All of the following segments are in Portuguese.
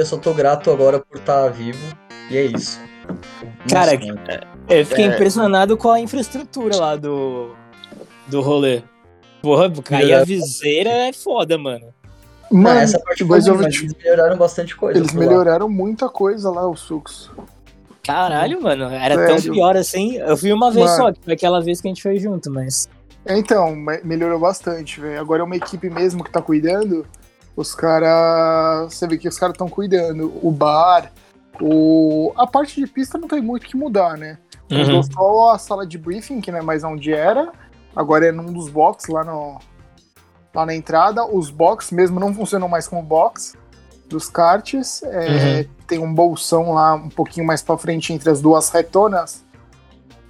Eu só tô grato agora por estar vivo. E é isso. Cara, Nossa, eu fiquei É. impressionado com a infraestrutura lá do, do rolê. Porra, cair a viseira é foda, mano. Mano, essa parte foi mas eu mas te- eles melhoraram bastante coisa. eles por lá. melhoraram muita coisa lá, os sucos. Caralho, mano, era tão Sério? pior assim. Eu fui uma vez Mano. só, que foi aquela vez que a gente foi junto, mas. É, Então, me- melhorou bastante, velho. Agora é uma equipe mesmo que tá cuidando. Os caras. Você vê que os caras estão cuidando. O bar, o. A parte de pista não tem muito o que mudar, né? Mudou Uhum. só a sala de briefing, que não é mais onde era. Agora é num dos boxes lá, no... lá na entrada. Os boxes mesmo não funcionam mais como box dos karts. É, Tem um bolsão lá um pouquinho mais pra frente entre as duas retonas.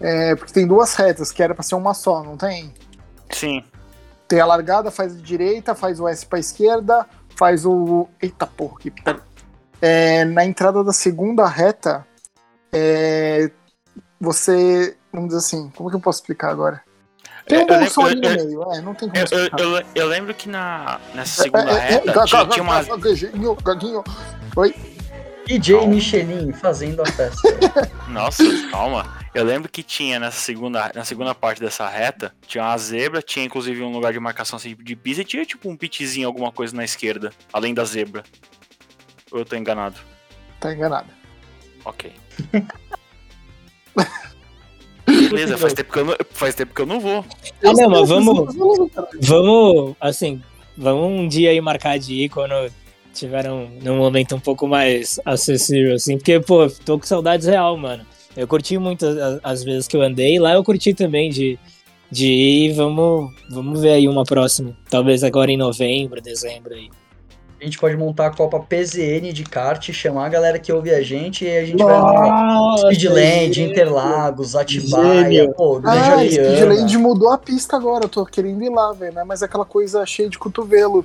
É, porque tem duas retas, que era pra ser uma só, não tem? Sim. Tem a largada, faz a direita, faz o S pra esquerda, faz o. Eita porra, que pera- É, na entrada da segunda reta, é, você. Vamos dizer assim, como que eu posso explicar agora? Tem um Eu- eu bolsão ali lembro- no meio, é, não tem como Eu, eu, explicar. eu, eu lembro que na, nessa segunda É, é, é, reta ga- tinha, ga- tinha uma. ga- gaguinho, gaguinho. DJ Michelin fazendo a festa. Nossa, calma. Eu lembro que tinha nessa segunda, na segunda parte dessa reta, tinha uma zebra, tinha inclusive um lugar de marcação assim, de pista e tinha tipo um pitzinho, alguma coisa na esquerda, além da zebra. Ou eu tô enganado? Tá enganado. Ok. Beleza, faz tempo, que eu não, faz tempo que eu não vou. Ah, não, mas vamos, vamos. vamos, assim, vamos um dia aí marcar de ir quando tiver um, num momento um pouco mais acessível, assim, porque, pô, tô com saudades real, mano. Eu curti muito as, as vezes que eu andei, lá eu curti também de, de ir, vamos, vamos ver aí uma próxima. Talvez agora em novembro, dezembro aí. A gente pode montar a Copa PZN de kart, chamar a galera que ouve a gente e a gente vai lá. Speedland, Interlagos, Atibaia, Gênio. pô, Ah, Grande Speedland mudou a pista agora, eu tô querendo ir lá, velho, né? Mas aquela coisa cheia de cotovelo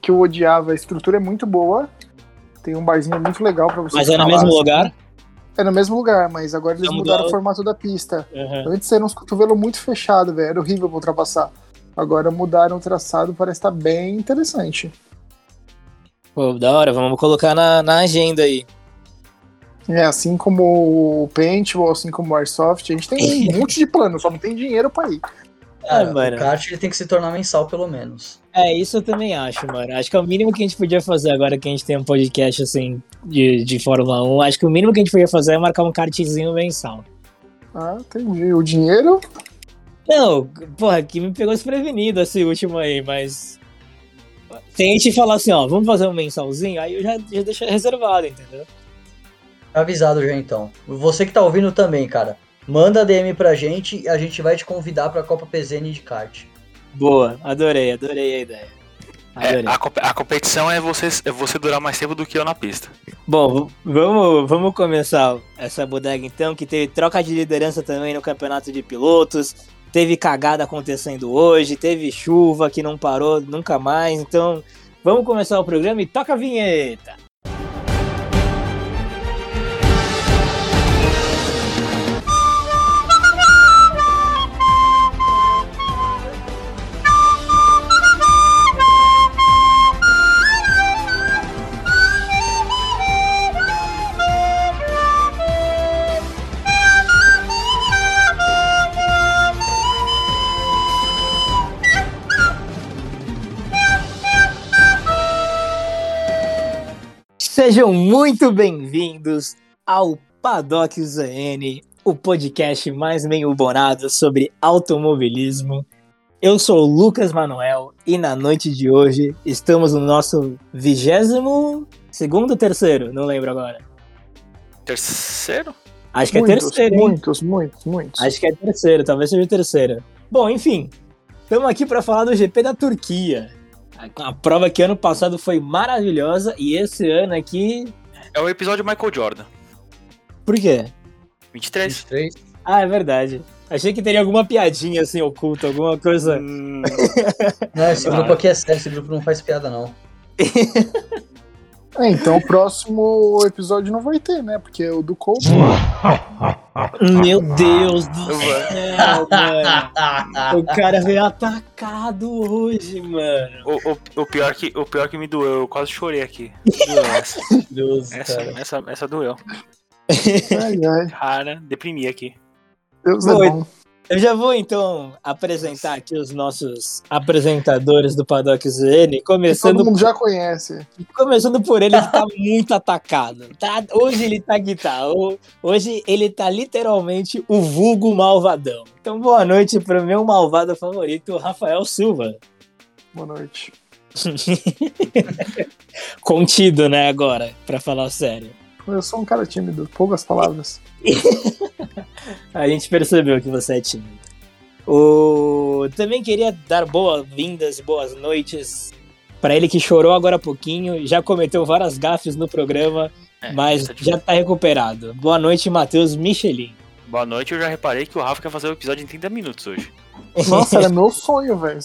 que eu odiava. A estrutura é muito boa. Tem um barzinho muito legal pra você Mas é no mesmo lugar? É no mesmo lugar, mas agora eles mudaram mudou. o formato da pista. Uhum. Antes era uns cotovelos muito fechados, velho. Era horrível pra ultrapassar. Agora mudaram o traçado, parece estar bem interessante. Pô, da hora, vamos colocar na, na agenda aí. É, assim como o Paintball, assim como o Airsoft, a gente tem um monte de plano, só não tem dinheiro pra ir. Cara, Ah, mano. o kart ele tem que se tornar mensal, pelo menos. É, isso eu também acho, mano. Acho que é o mínimo que a gente podia fazer agora que a gente tem um podcast assim de, de Fórmula 1. Acho que o mínimo que a gente podia fazer é marcar um kartzinho mensal. Ah, entendi. O dinheiro, Não, porra, que me pegou desprevenido esse último aí, mas. Se a gente falar assim, ó, vamos fazer um mensalzinho, aí eu já, já deixo reservado, entendeu? Tá avisado já então. Você que tá ouvindo também, cara. Manda DM pra gente e a gente vai te convidar pra Copa PZN de kart. Boa, adorei, adorei a ideia. É, Adorei. a, comp- a competição é você, é você durar mais tempo do que eu na pista. Bom, vamos, vamos começar essa bodega então, que teve troca de liderança também no campeonato de pilotos, teve cagada acontecendo hoje, teve chuva que não parou nunca mais, então vamos começar o programa e toca a vinheta. Sejam muito bem-vindos ao Paddock ZN, o podcast mais bem-humorado sobre automobilismo. Eu sou o Lucas Manuel e na noite de hoje estamos no nosso vigésimo segundo ou terceiro, não lembro agora. Terceiro? Acho que é muitos, terceiro, hein? muitos, muitos, muitos. Acho que é terceiro, talvez seja terceiro. Bom, enfim, estamos aqui para falar do GP da Turquia. A prova que ano passado foi maravilhosa e esse ano aqui. É o episódio Michael Jordan. Por quê? 23? 23. Ah, é verdade. Achei que teria alguma piadinha assim oculta, alguma coisa. Hum, Não, esse grupo aqui é sério, esse grupo não faz piada, não. É, então o próximo episódio não vai ter, né? Porque é o do Colt. Meu Deus do céu, mano. O cara veio atacado hoje, mano. O, o, o, pior que, o pior que me doeu, eu quase chorei aqui. Essa. Deus, essa, essa, essa doeu. Ai, ai. Cara, deprimi aqui. Deus é Oi. bom. Eu já vou então apresentar aqui os nossos apresentadores do Paddock ZN, Que começando, todo mundo já conhece. começando por ele que tá muito atacado. Tá, hoje ele tá guitarra, hoje ele tá literalmente o vulgo malvadão. Então boa noite pro meu malvado favorito, Rafael Silva. Boa noite. Contido, né, agora, pra falar sério. Eu sou um cara tímido, poucas palavras. A gente percebeu que você é tímido. O... Também queria dar boas-vindas e boas noites para ele que chorou agora há pouquinho, já cometeu várias gafes no programa, É, mas de- já tá recuperado. Boa noite, Matheus Michelin. Boa noite, eu já reparei que o Rafa quer fazer o episódio em 30 minutos hoje. Nossa, era meu sonho, velho.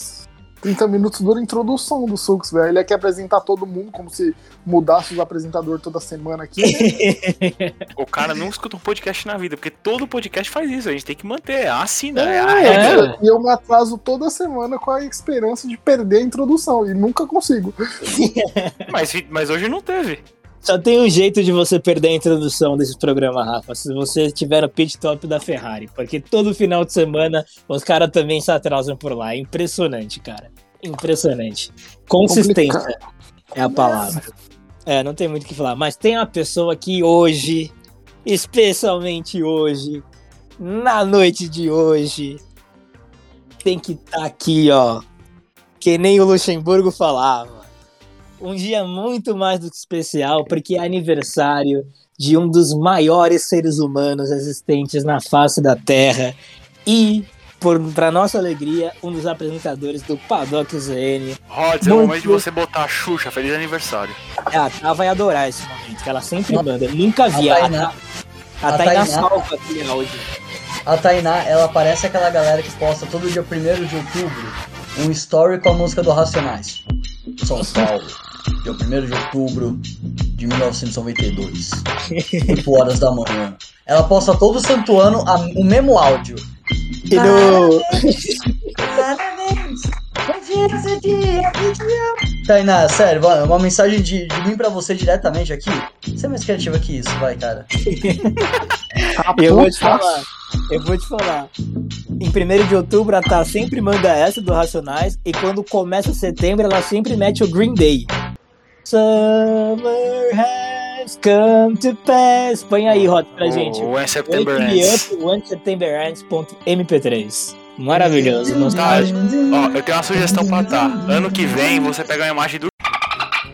30 minutos dura a introdução do Sux, velho. Ele quer apresentar todo mundo como se mudasse os apresentadores toda semana aqui. né? O cara não escuta um podcast na vida, porque todo podcast faz isso, a gente tem que manter, assina, é, É, a regra. E eu me atraso toda semana com a esperança de perder a introdução. E nunca consigo. Mas, mas hoje não teve. Só tem um jeito de você perder a introdução desse programa, Rafa, se você estiver no pit top da Ferrari, porque todo final de semana os caras também se atrasam por lá. É impressionante, cara. Impressionante. Consistência é a palavra. É, não tem muito o que falar, mas tem uma pessoa que hoje, especialmente hoje, na noite de hoje, tem que estar aqui, ó, que nem o Luxemburgo falava um dia muito mais do que especial, porque é aniversário de um dos maiores seres humanos existentes na face da Terra e, para nossa alegria, um dos apresentadores do Paddock ZN. Rods, é o momento de você botar a Xuxa, feliz aniversário. É, A Tá vai adorar esse momento, que ela sempre manda. Eu nunca vi. A A, Tainá- a, a Tainá Tainá- salva aquele áudio. A Tainá, ela parece aquela galera que posta todo dia 1 de outubro um story com a música do Racionais. São Paulo, dia 1 de outubro de 1992, 8 horas da manhã. Ela posta todo santo ano a- o mesmo áudio. E no, Parabéns! É. Tainá, sério, uma mensagem de, de mim pra você diretamente aqui. Você é mais criativa que isso, vai, cara. Eu vou te falar. Eu vou te falar. Em 1 de outubro, a Tá sempre manda essa do Racionais. E quando começa setembro, ela sempre mete o Green Day. Summer has come to pass. Põe aí, Rota, pra gente. O When September Ends. up when September ends.mp3. Maravilhoso. Tá, ó, eu tenho uma sugestão pra tá. Ano que vem você pega uma imagem do.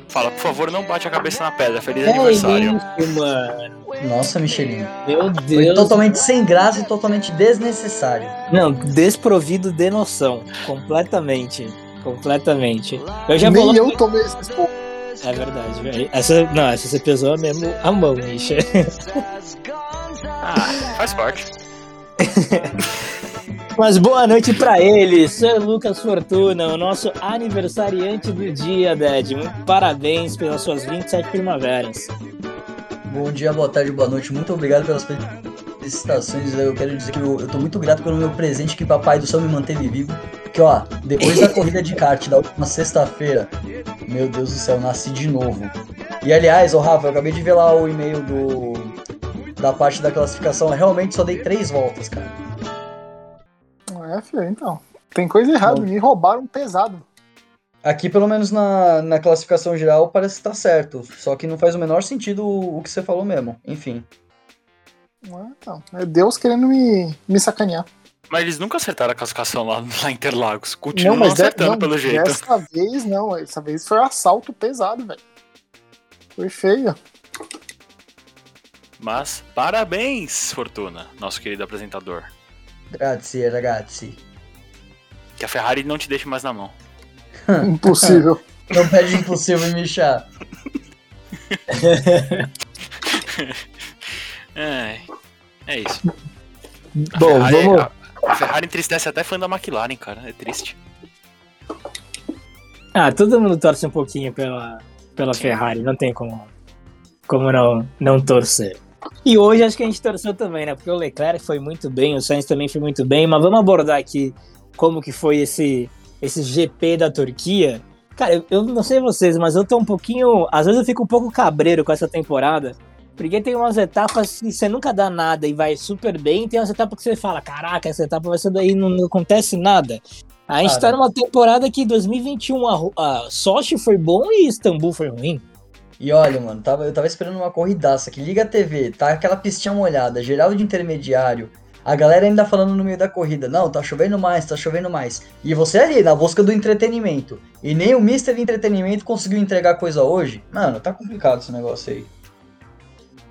Fala, por favor, não bate a cabeça na pedra. Feliz é aniversário. isso, mano. Nossa, Michelinho. Meu Foi Deus. totalmente sem graça e totalmente desnecessário. Não, desprovido de noção. Completamente. Completamente. Eu já Nem lá- eu tomei esse. É verdade, velho. Essa, não, essa você pesou mesmo a mão, Misha. Ah, faz parte. Mas boa noite pra ele, Sir Lucas Fortuna, o nosso aniversariante do dia, Dad. Muito parabéns pelas suas 27 primaveras. Bom dia, boa tarde, boa noite. Muito obrigado pelas felicitações. Eu quero dizer que eu, eu tô muito grato pelo meu presente que Papai do Céu me manteve vivo. Porque, ó, depois da corrida de kart da última sexta-feira, meu Deus do céu, nasci de novo. E aliás, ô Rafa, eu acabei de ver lá o e-mail do da parte da classificação. Eu realmente só dei três voltas, cara. É, filho, então. Tem coisa errada, Bom. me roubaram pesado. Aqui, pelo menos na, na classificação geral, parece que tá certo. Só que não faz o menor sentido o, o que você falou mesmo. Enfim. É, então. É Deus querendo me, me sacanear. Mas eles nunca acertaram a classificação lá, lá em Interlagos. Continuam não, acertando não, pelo jeito. dessa vez não. Dessa vez foi um assalto pesado, velho. Foi feio. Mas parabéns, Fortuna, nosso querido apresentador. Grazie, ragazzi. Que a Ferrari não te deixe mais na mão. Impossível. Não pede impossível me michar. É, é isso. A Bom, Ferrari, vamos. A, a Ferrari entristece até fã da McLaren, cara. É triste. Ah, todo mundo torce um pouquinho pela, pela Ferrari, não tem como, como não, não torcer. E hoje acho que a gente torceu também, né? Porque o Leclerc foi muito bem, o Sainz também foi muito bem, mas vamos abordar aqui como que foi esse, esse GP da Turquia. Cara, eu, eu não sei vocês, mas eu tô um pouquinho. Às vezes eu fico um pouco cabreiro com essa temporada. Porque tem umas etapas que você nunca dá nada e vai super bem, e tem umas etapas que você fala, caraca, essa etapa vai ser daí, não, não acontece nada. A gente tá numa temporada que 2021 a, a Sochi foi bom e Istambul foi ruim. E olha, mano, tava, eu tava esperando uma corridaça que liga a TV, tá aquela pistinha molhada, geral de intermediário, a galera ainda falando no meio da corrida, não, tá chovendo mais, tá chovendo mais. E você ali, na busca do entretenimento. E nem o Mister Entretenimento conseguiu entregar coisa hoje. Mano, tá complicado esse negócio aí.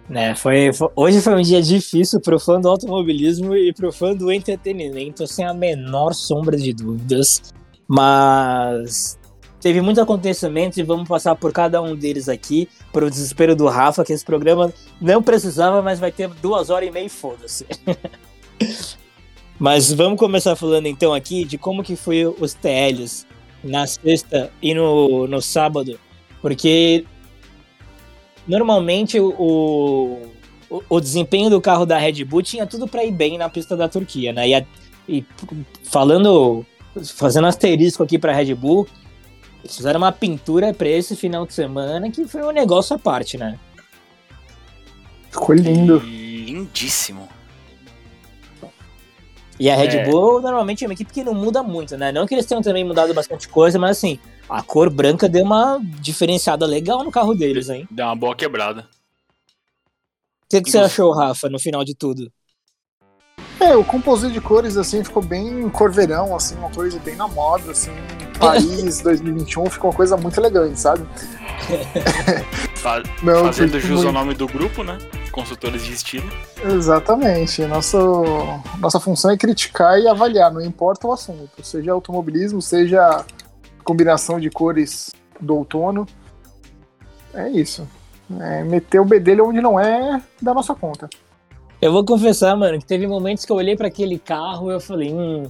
Né, foi, foi, hoje foi um dia difícil pro fã do automobilismo e pro fã do entretenimento, sem a menor sombra de dúvidas. Mas teve muitos acontecimentos e vamos passar por cada um deles aqui, pro desespero do Rafa, que esse programa não precisava, mas vai ter duas horas e meia foda-se. mas vamos começar falando então aqui de como que foi os TLs na sexta e no, no sábado, porque normalmente o, o, o, desempenho do carro da Red Bull tinha tudo para ir bem na pista da Turquia, né? E, a, e falando, fazendo asterisco aqui para Red Bull, eles fizeram uma pintura para esse final de semana que foi um negócio à parte, né? Ficou lindo. Lindíssimo. E a Red é. Bull normalmente é uma equipe que não muda muito, né? Não que eles tenham também mudado bastante coisa, mas assim, a cor branca deu uma diferenciada legal no carro deles, hein? Deu uma boa quebrada. O que, que você achou, Rafa, no final de tudo? É, o composito de cores, assim, ficou bem cor verão, assim, uma coisa bem na moda, assim. Paris 2021 ficou uma coisa muito elegante, sabe? Não, fazendo jus muito... ao nome do grupo, né? Consultores de estilo. Exatamente. Nossa, nossa função é criticar e avaliar, não importa o assunto. Seja automobilismo, seja combinação de cores do outono. É isso. É meter o bedelho onde não é da nossa conta. Eu vou confessar, mano, que teve momentos que eu olhei para aquele carro e eu falei, hum,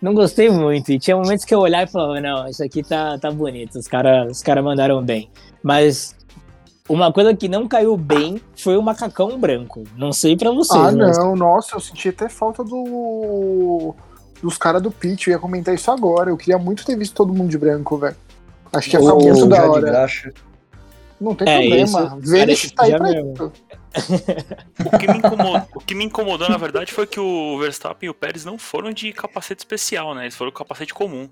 não gostei muito. E tinha momentos que eu olhava e falava, não, isso aqui tá, tá bonito, os caras os cara mandaram bem. Mas uma coisa que não caiu bem foi o macacão branco. Não sei para vocês. Ah, mas... não, nossa, eu senti até falta do dos caras do pitch. Eu ia comentar isso agora. Eu queria muito ter visto todo mundo de branco, velho. Acho que ia ficar muito da hora. Não tem é, problema. Vê que tá aí pra isso. o, que me incomodou, o que me incomodou, na verdade, foi que o Verstappen e o Pérez não foram de capacete especial, né? Eles foram com capacete comum.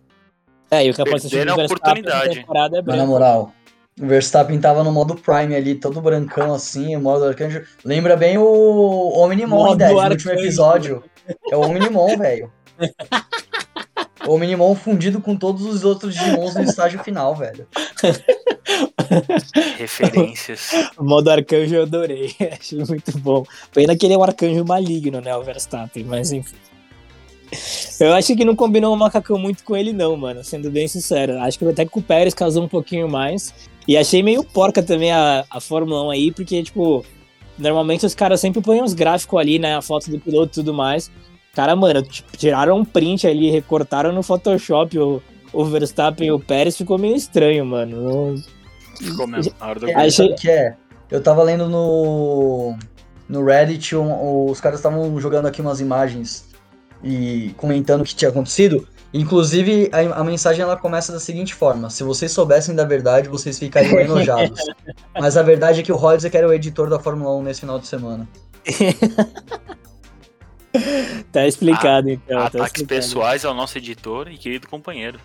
É, e o capacete Perderam a oportunidade. É Mas, na moral, o Verstappen tava no modo Prime ali, todo brancão assim, o modo arcanjo. Lembra bem o Omnimon, né, no último episódio. É o Omnimon, velho. O Minimon fundido com todos os outros Digimons no estágio final, velho. Referências. O modo arcanjo eu adorei. Achei muito bom. Pena que ele é um arcanjo maligno, né? O Verstappen, mas enfim. Eu acho que não combinou o macacão muito com ele, não, mano. Sendo bem sincero. Acho que até que o Pérez casou um pouquinho mais. E achei meio porca também a, a Fórmula 1 aí, porque, tipo, normalmente os caras sempre põem uns gráficos ali, né? A foto do piloto e tudo mais. Cara, mano, tiraram um print ali, recortaram no Photoshop o, o Verstappen e o Pérez, ficou meio estranho, mano. Ficou mesmo. A hora do é, Achei que é. Eu tava lendo no, no Reddit, um, os caras estavam jogando aqui umas imagens e comentando o que tinha acontecido. Inclusive, a, a, mensagem ela começa da seguinte forma: se vocês soubessem da verdade, vocês ficariam enojados. Mas a verdade é que o Rodgers era o editor da Fórmula 1 nesse final de semana. tá explicado, então. Tá ataques explicado. pessoais ao nosso editor e querido companheiro.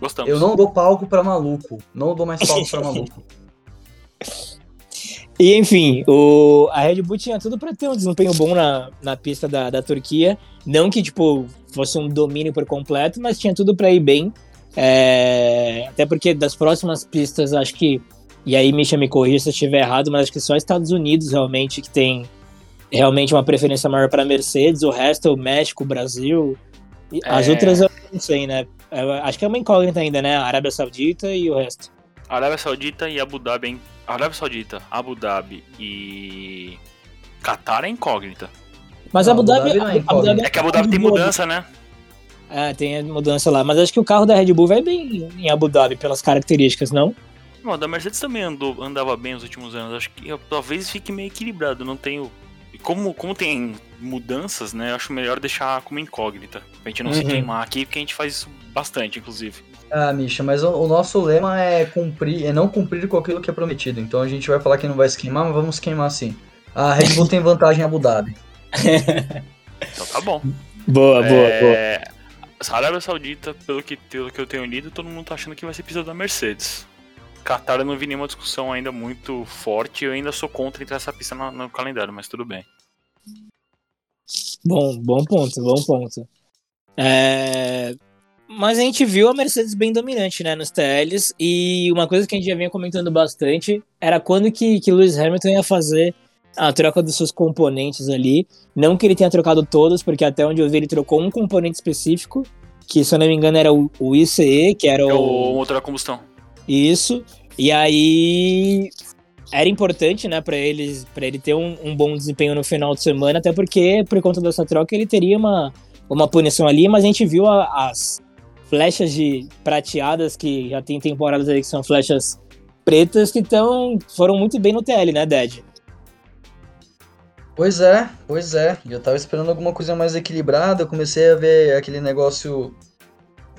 Gostamos. Eu não dou palco pra maluco. Não dou mais palco pra maluco. E enfim, o, a Red Bull tinha tudo para ter um desempenho bom na, na pista da, da Turquia. Não que, tipo, fosse um domínio por completo, mas tinha tudo para ir bem. É, até porque das próximas pistas, acho que. E aí, Misha me corrija se eu estiver errado, mas acho que só Estados Unidos realmente que tem realmente uma preferência maior para Mercedes, o resto é o México, o Brasil. As é... outras eu não sei, né? Eu acho que é uma incógnita ainda, né? A Arábia Saudita e o resto. Arábia Saudita e Abu Dhabi. Hein? Arábia Saudita, Abu Dhabi e. Qatar é incógnita. Mas não, Abu, Dhabi, Abu, Dhabi, é, Abu Dhabi é que Abu Dhabi tem mudança, né? É, tem a mudança lá. Mas acho que o carro da Red Bull vai bem em Abu Dhabi, pelas características, não? Não, da Mercedes também andou, andava bem nos últimos anos. Acho que talvez fique meio equilibrado. Não tenho como, como tem mudanças, né? Eu acho melhor deixar como incógnita. Pra gente não se Uhum. queimar aqui, porque a gente faz isso bastante, inclusive. Ah, Misha, mas o, o nosso lema é cumprir, é não cumprir com aquilo que é prometido. Então a gente vai falar que não vai se queimar, mas vamos queimar sim. A Red Bull tem vantagem em Abu Dhabi. Então tá bom. Boa, boa, boa. É, a Arábia Saudita, pelo que, pelo que eu tenho lido, todo mundo tá achando que vai ser pista da Mercedes. Qatar eu não vi nenhuma discussão ainda muito forte, eu ainda sou contra entrar essa pista no, no calendário, mas tudo bem. Bom, bom ponto, bom ponto. É, Mas a gente viu a Mercedes bem dominante, né, nos TLs, e uma coisa que a gente já vinha comentando bastante era quando que, que Lewis Hamilton ia fazer a troca dos seus componentes ali. Não que ele tenha trocado todos, porque até onde eu vi ele trocou um componente específico, que se eu não me engano era o, o ICE, que era É o... o motor a combustão. Isso. E aí era importante, né, para eles, para ele ter um, um bom desempenho no final de semana, até porque por conta dessa troca ele teria uma, uma punição ali, mas a gente viu a- as flechas de prateadas que já tem temporadas aí que são flechas pretas que tão, foram muito bem no TL, né, Dad? Pois é, pois é. Eu tava esperando alguma coisa mais equilibrada. Eu comecei a ver aquele negócio.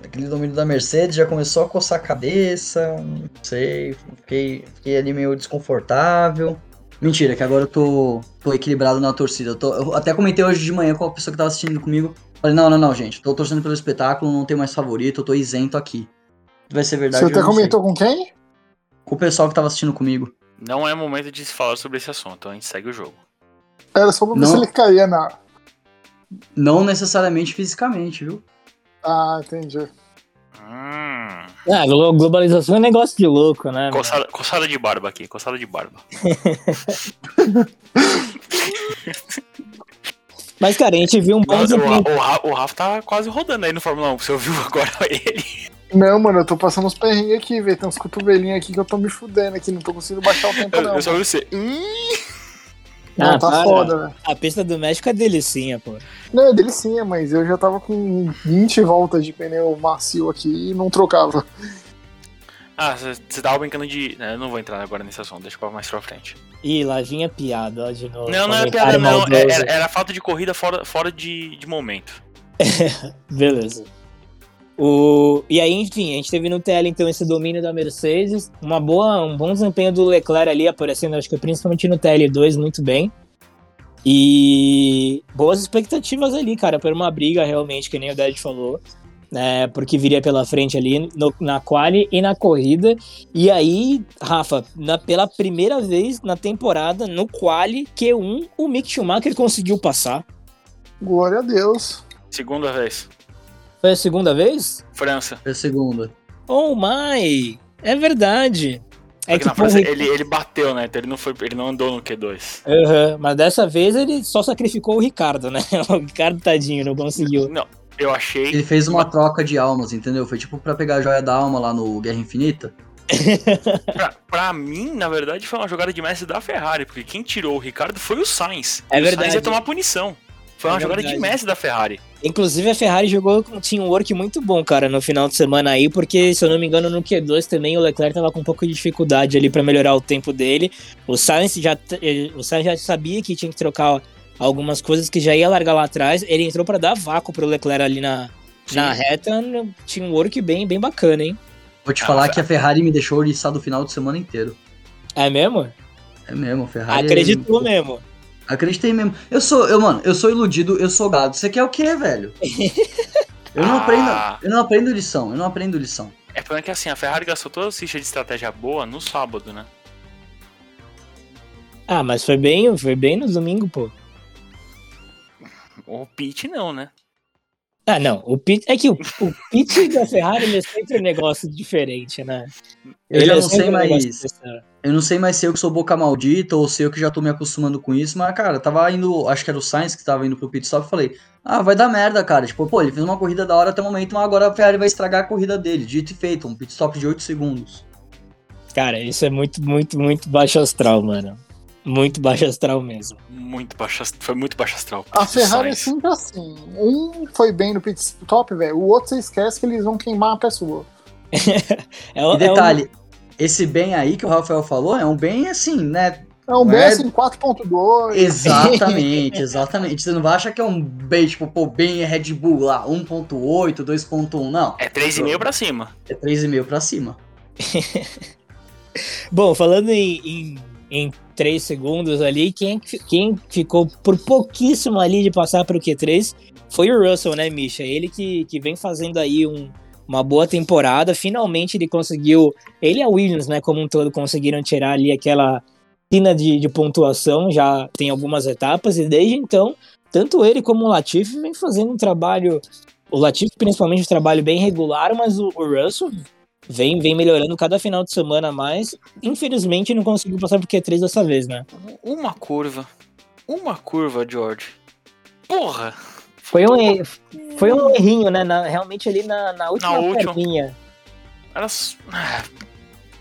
Aquele domínio da Mercedes, já começou a coçar a cabeça. Não sei. Fiquei, fiquei ali meio desconfortável. Mentira, que agora eu tô, tô equilibrado na torcida. Eu, tô- eu até comentei hoje de manhã com a pessoa que tava assistindo comigo. Falei, não, não, não, gente. Tô torcendo pelo espetáculo, não tem mais favorito, eu tô isento aqui. Vai ser verdade. Você eu até sei. comentou com quem? Com o pessoal que tava assistindo comigo. Não é momento de se falar sobre esse assunto, então a gente segue o jogo. Era só pra ver Não. se ele caía na. Não necessariamente fisicamente, viu? Ah, entendi. Hum, Ah, glo- globalização é um negócio de louco, né? coçada, coçada de barba aqui, coçada de barba. Mas, cara, a gente viu um bom Nossa, o, o, Ra- o Rafa tá quase rodando aí no Fórmula 1. Você ouviu agora ele? Não, mano, eu tô passando uns perrengues aqui, velho. Tem uns cotovelinhos aqui que eu tô me fudendo aqui. Não tô conseguindo baixar o tempo, Eu, não. eu só ouvi você. Hum, Não, Ah, tá para. foda, velho. A pista do México é delicinha, pô. Não, é delicinha, mas eu já tava com 20 voltas de pneu macio aqui e não trocava. Ah, você tava brincando de. né, Eu não vou entrar agora nesse assunto, deixa pra mais pra frente. Ih, lá vinha piada, ó, de novo. Não, não é Comentário piada, não. É- Era, era falta de corrida fora, fora de, de momento. Beleza. O... E aí, enfim, a gente teve no TL então esse domínio da Mercedes, uma boa, um bom desempenho do Leclerc ali aparecendo, acho que principalmente no TL2, muito bem. E boas expectativas ali, cara, por uma briga realmente, que nem o Dad falou, né, porque viria pela frente ali no- na quali e na corrida. E aí, Rafa, na- pela primeira vez na temporada, no quali Q1, o Mick Schumacher conseguiu passar. Glória a Deus. Segunda vez. Foi a segunda vez? França. É a segunda. Oh my! É verdade. É que que, na porra, França ele, ele bateu, né? Então ele não, foi, ele não andou no Q2. Aham, mas dessa vez ele só sacrificou o Ricardo, né? O Ricardo tadinho, não conseguiu. Não, eu achei. Ele fez uma troca de almas, entendeu? Foi tipo pra pegar a joia da alma lá no Guerra Infinita. Pra, pra mim, na verdade, foi uma jogada de mestre da Ferrari, porque quem tirou o Ricardo foi o Sainz. É e O verdade. Sainz ia tomar punição. Foi É uma jogada de mestre da Ferrari. Inclusive a Ferrari jogou com um teamwork muito bom, cara, no final de semana aí, porque se eu não me engano no Q2 também o Leclerc tava com um pouco de dificuldade ali pra melhorar o tempo dele. O Sainz já eh, o Sainz já sabia que tinha que trocar algumas coisas que já ia largar lá atrás. Ele entrou pra dar vácuo pro Leclerc ali na na reta, no teamwork bem bem bacana, hein? Vou te Ah, falar velho. que a Ferrari me deixou oriçado o final de semana inteiro. É mesmo? É mesmo, a Ferrari. Acreditou mesmo. Acreditei mesmo. Eu sou, eu, mano, eu sou iludido, eu sou gado. Você quer o quê, velho? Eu não Ah. aprendo, eu não aprendo lição, eu não aprendo lição. É que assim, a Ferrari gastou toda a ficha de estratégia boa no sábado, né? Ah, mas foi bem, foi bem no domingo, pô. O Pit não, né? Ah, não. O pit, é que o, o pit da Ferrari é sempre um negócio diferente, né? Eu Ele já é não sempre sei um mais. especial. Eu não sei mais se eu que sou boca maldita ou se eu que já tô me acostumando com isso, mas, cara, tava indo. Acho que era o Sainz que tava indo pro pit stop e falei, ah, vai dar merda, cara. Tipo, pô, ele fez uma corrida da hora até o momento, mas agora a Ferrari vai estragar a corrida dele. Dito e feito, um pit stop de 8 segundos. Cara, isso é muito, muito, muito baixo astral, mano. Muito baixo astral mesmo. Muito baixo, foi muito baixo astral. A Ferrari é sempre assim. Um foi bem no pit stop, velho. O outro você esquece que eles vão queimar a pessoa. É, o- E é um- detalhe, esse bem aí que o Rafael falou é um bem assim, né? É um Não é- em 4.2. Exatamente, exatamente. Você não vai achar que é um bem, tipo, pô, bem Red Bull lá, 1.8, 2.1, não. É 3,5 pra cima. É 3,5 pra cima. Bom, falando em, em, em 3 segundos ali, quem, quem ficou por pouquíssimo ali de passar para o Q3 foi o Russell, né, Misha? Ele que, que vem fazendo aí um, uma boa temporada. Finalmente ele conseguiu. Ele e a Williams, né, como um todo, conseguiram tirar ali aquela pina de, de pontuação. Já tem algumas etapas, e desde então, tanto ele como o Latifi vem fazendo um trabalho. O Latifi, principalmente, um trabalho bem regular, mas o, o Russell vem, vem melhorando cada final de semana mais. Infelizmente, não conseguiu passar pro Q3 dessa vez, né? Uma curva. Uma curva, George. Porra! Foi um, foi um errinho, né? Na- realmente ali na, na última última. perninha. Elas. Ah,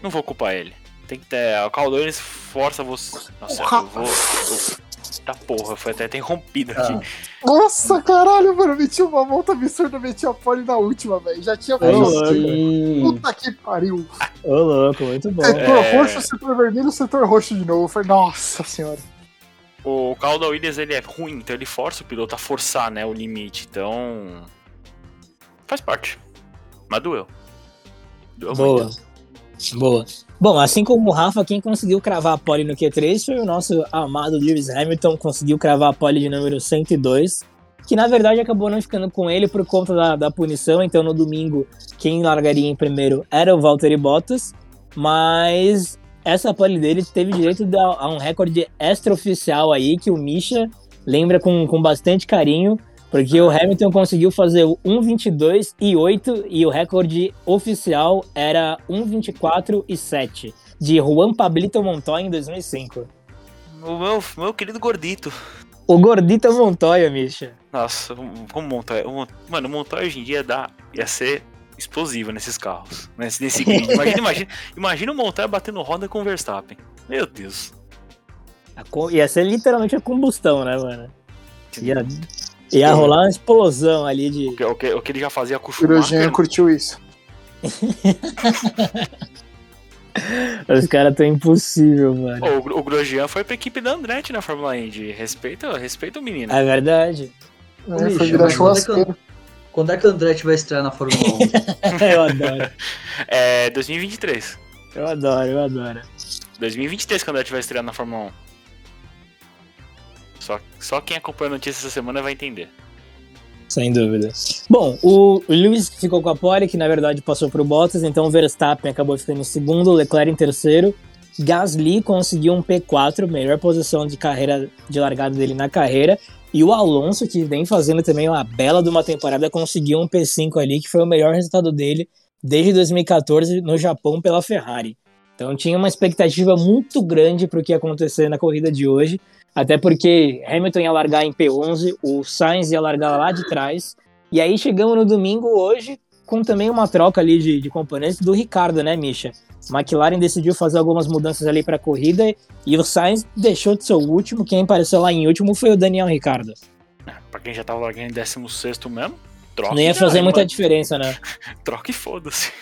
Não vou culpar ele. Tem que ter. O Caldones força você. Nossa, eu vou. eu- Tá porra, foi até interrompido Ah, aqui. Nossa, caralho, mano. Meti uma volta absurda, meti a pole na última, velho. Já tinha sim. Puta que pariu. Ô, louco, muito bom. Setor É. roxo, setor vermelho, setor roxo de novo. Foi, nossa senhora. O Calda Williams ele é ruim, então ele força o piloto a forçar né, o limite. Então. Faz parte. Mas doeu. Doeu Boa. muito. Boa. Bom, assim como o Rafa, quem conseguiu cravar a pole no Q3 foi o nosso amado Lewis Hamilton, conseguiu cravar a pole de número 102, que na verdade acabou não ficando com ele por conta da, da punição, então no domingo quem largaria em primeiro era o Valtteri Bottas, mas essa pole dele teve direito a um recorde extraoficial aí, que o Misha lembra com, com bastante carinho, porque o Hamilton conseguiu fazer o 1,22 e 8 e o recorde oficial era 1,24 e 7 de Juan Pablito Montoya em 2005. O meu, meu querido gordito. O gordito Montoya, Misha. Nossa, como Montoya. Mano, o Montoya hoje em dia dá, ia ser explosivo nesses carros. Nesse, nesse grid. Imagina, imagina, imagina o Montoya batendo roda com o Verstappen. Meu Deus. A co- Ia ser literalmente a combustão, né, mano? Ia, ia rolar uma explosão ali O de. que, o que, o que ele já fazia com o O Grosjean Schumacher. curtiu isso. Os caras tão impossível, mano. O, o Grosjean foi pra equipe da Andretti na Fórmula Indy. Respeita, respeita o menino. É verdade. É, foi virar churrasqueiro. Quando é que o Andretti vai estrear na Fórmula 1? eu adoro. É 2023. Eu adoro, eu adoro. 2023 que o Andretti vai estrear na Fórmula 1. Só, só quem acompanha a notícia essa semana vai entender. Sem dúvida. Bom, o o Lewis ficou com a pole, que na verdade passou pro Bottas, então o Verstappen acabou ficando em segundo, Leclerc em terceiro. Gasly conseguiu um P4, melhor posição de carreira de largada dele na carreira. E o Alonso, que vem fazendo também uma bela de uma temporada, conseguiu um P5 ali, que foi o melhor resultado dele desde 2014 no Japão pela Ferrari. Então tinha uma expectativa muito grande para o que ia acontecer na corrida de hoje. Até porque Hamilton ia largar em P11, o Sainz ia largar lá de trás. E aí chegamos no domingo hoje com também uma troca ali de, de componentes do Ricardo, né, Misha? McLaren decidiu fazer algumas mudanças ali para a corrida e o Sainz deixou de ser o último. Quem apareceu lá em último foi o Daniel Ricardo. Pra quem já tava largando em 16 mesmo, troca. Não ia fazer muita mano. diferença, né? Troca e foda-se.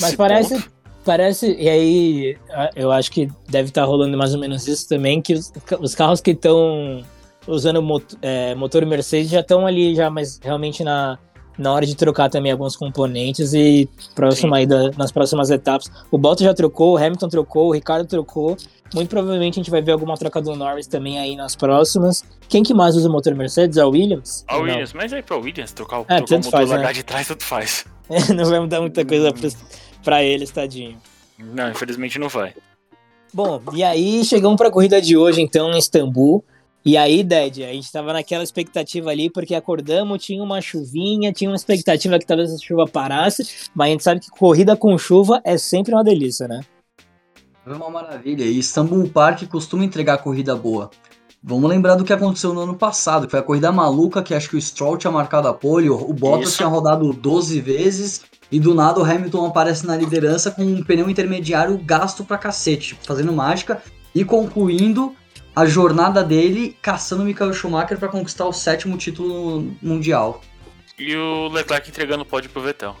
Mas parece, ponto, parece, e aí a- eu acho que deve estar rolando mais ou menos isso também, que os, os carros que estão usando mot- é, motor Mercedes já estão ali, já, mas realmente na, na hora de trocar também alguns componentes e próximo aí da- nas próximas etapas. O Bottas já trocou, o Hamilton trocou, o Ricardo trocou. Muito provavelmente a gente vai ver alguma troca do Norris também aí nas próximas. Quem que mais usa o motor Mercedes? É o Williams? A. Williams, mas aí pra Williams, trocar o, É, trocar o tanto motor faz, largar né? de trás, tanto faz. Não vai mudar muita coisa pra, pra eles, tadinho. Não, infelizmente não vai. Bom, e aí chegamos para a corrida de hoje, então, em Istambul. E aí, Ded, a gente tava naquela expectativa ali, porque acordamos, tinha uma chuvinha, tinha uma expectativa que talvez essa chuva parasse, mas a gente sabe que corrida com chuva é sempre uma delícia, né? É uma maravilha. E Istanbul Park costuma entregar corrida boa. Vamos lembrar do que aconteceu no ano passado, que foi a corrida maluca, que acho que o Stroll tinha marcado a pole, o Bottas Isso. tinha rodado 12 vezes, e do nada o Hamilton aparece na liderança com um pneu intermediário gasto pra cacete, fazendo mágica e concluindo a jornada dele caçando o Michael Schumacher para conquistar o sétimo título mundial. E o Leclerc entregando o pódio pro Vettel.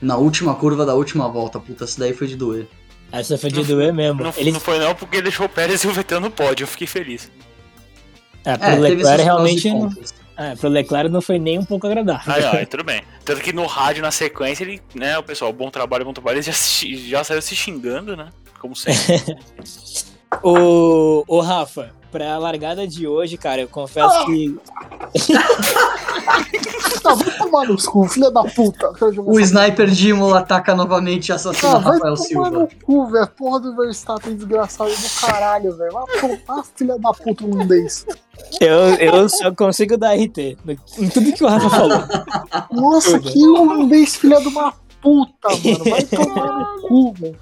Na última curva da última volta, puta, essa daí foi de doer. Essa foi de doer mesmo. Não, Ele, não foi não, porque deixou o Pérez e o Vettel no pódio. Eu fiquei feliz. é, pro É, Leclerc realmente. Não, é, pro Leclerc não foi nem um pouco agradável. Ó, aí tudo bem. Tanto que no rádio, na sequência, ele, né, o pessoal, bom trabalho, bom trabalho, ele já, já saiu se xingando, né? Como sempre. O, o Rafa, pra largada de hoje, cara, eu confesso que. Ah, vai tomar no cu, filha da puta. O sniper de Imola ataca novamente e assassina Ah, vai Rafael tomar Silva. no cu, velho. Porra do Verstappen desgraçado do caralho, velho. Vai tomar, filha da puta, um desse. Eu, eu só consigo dar RT em tudo que o Rafa falou. Nossa, Tudo. que holandês, filha de uma puta, mano. Vai tomar no cu, velho.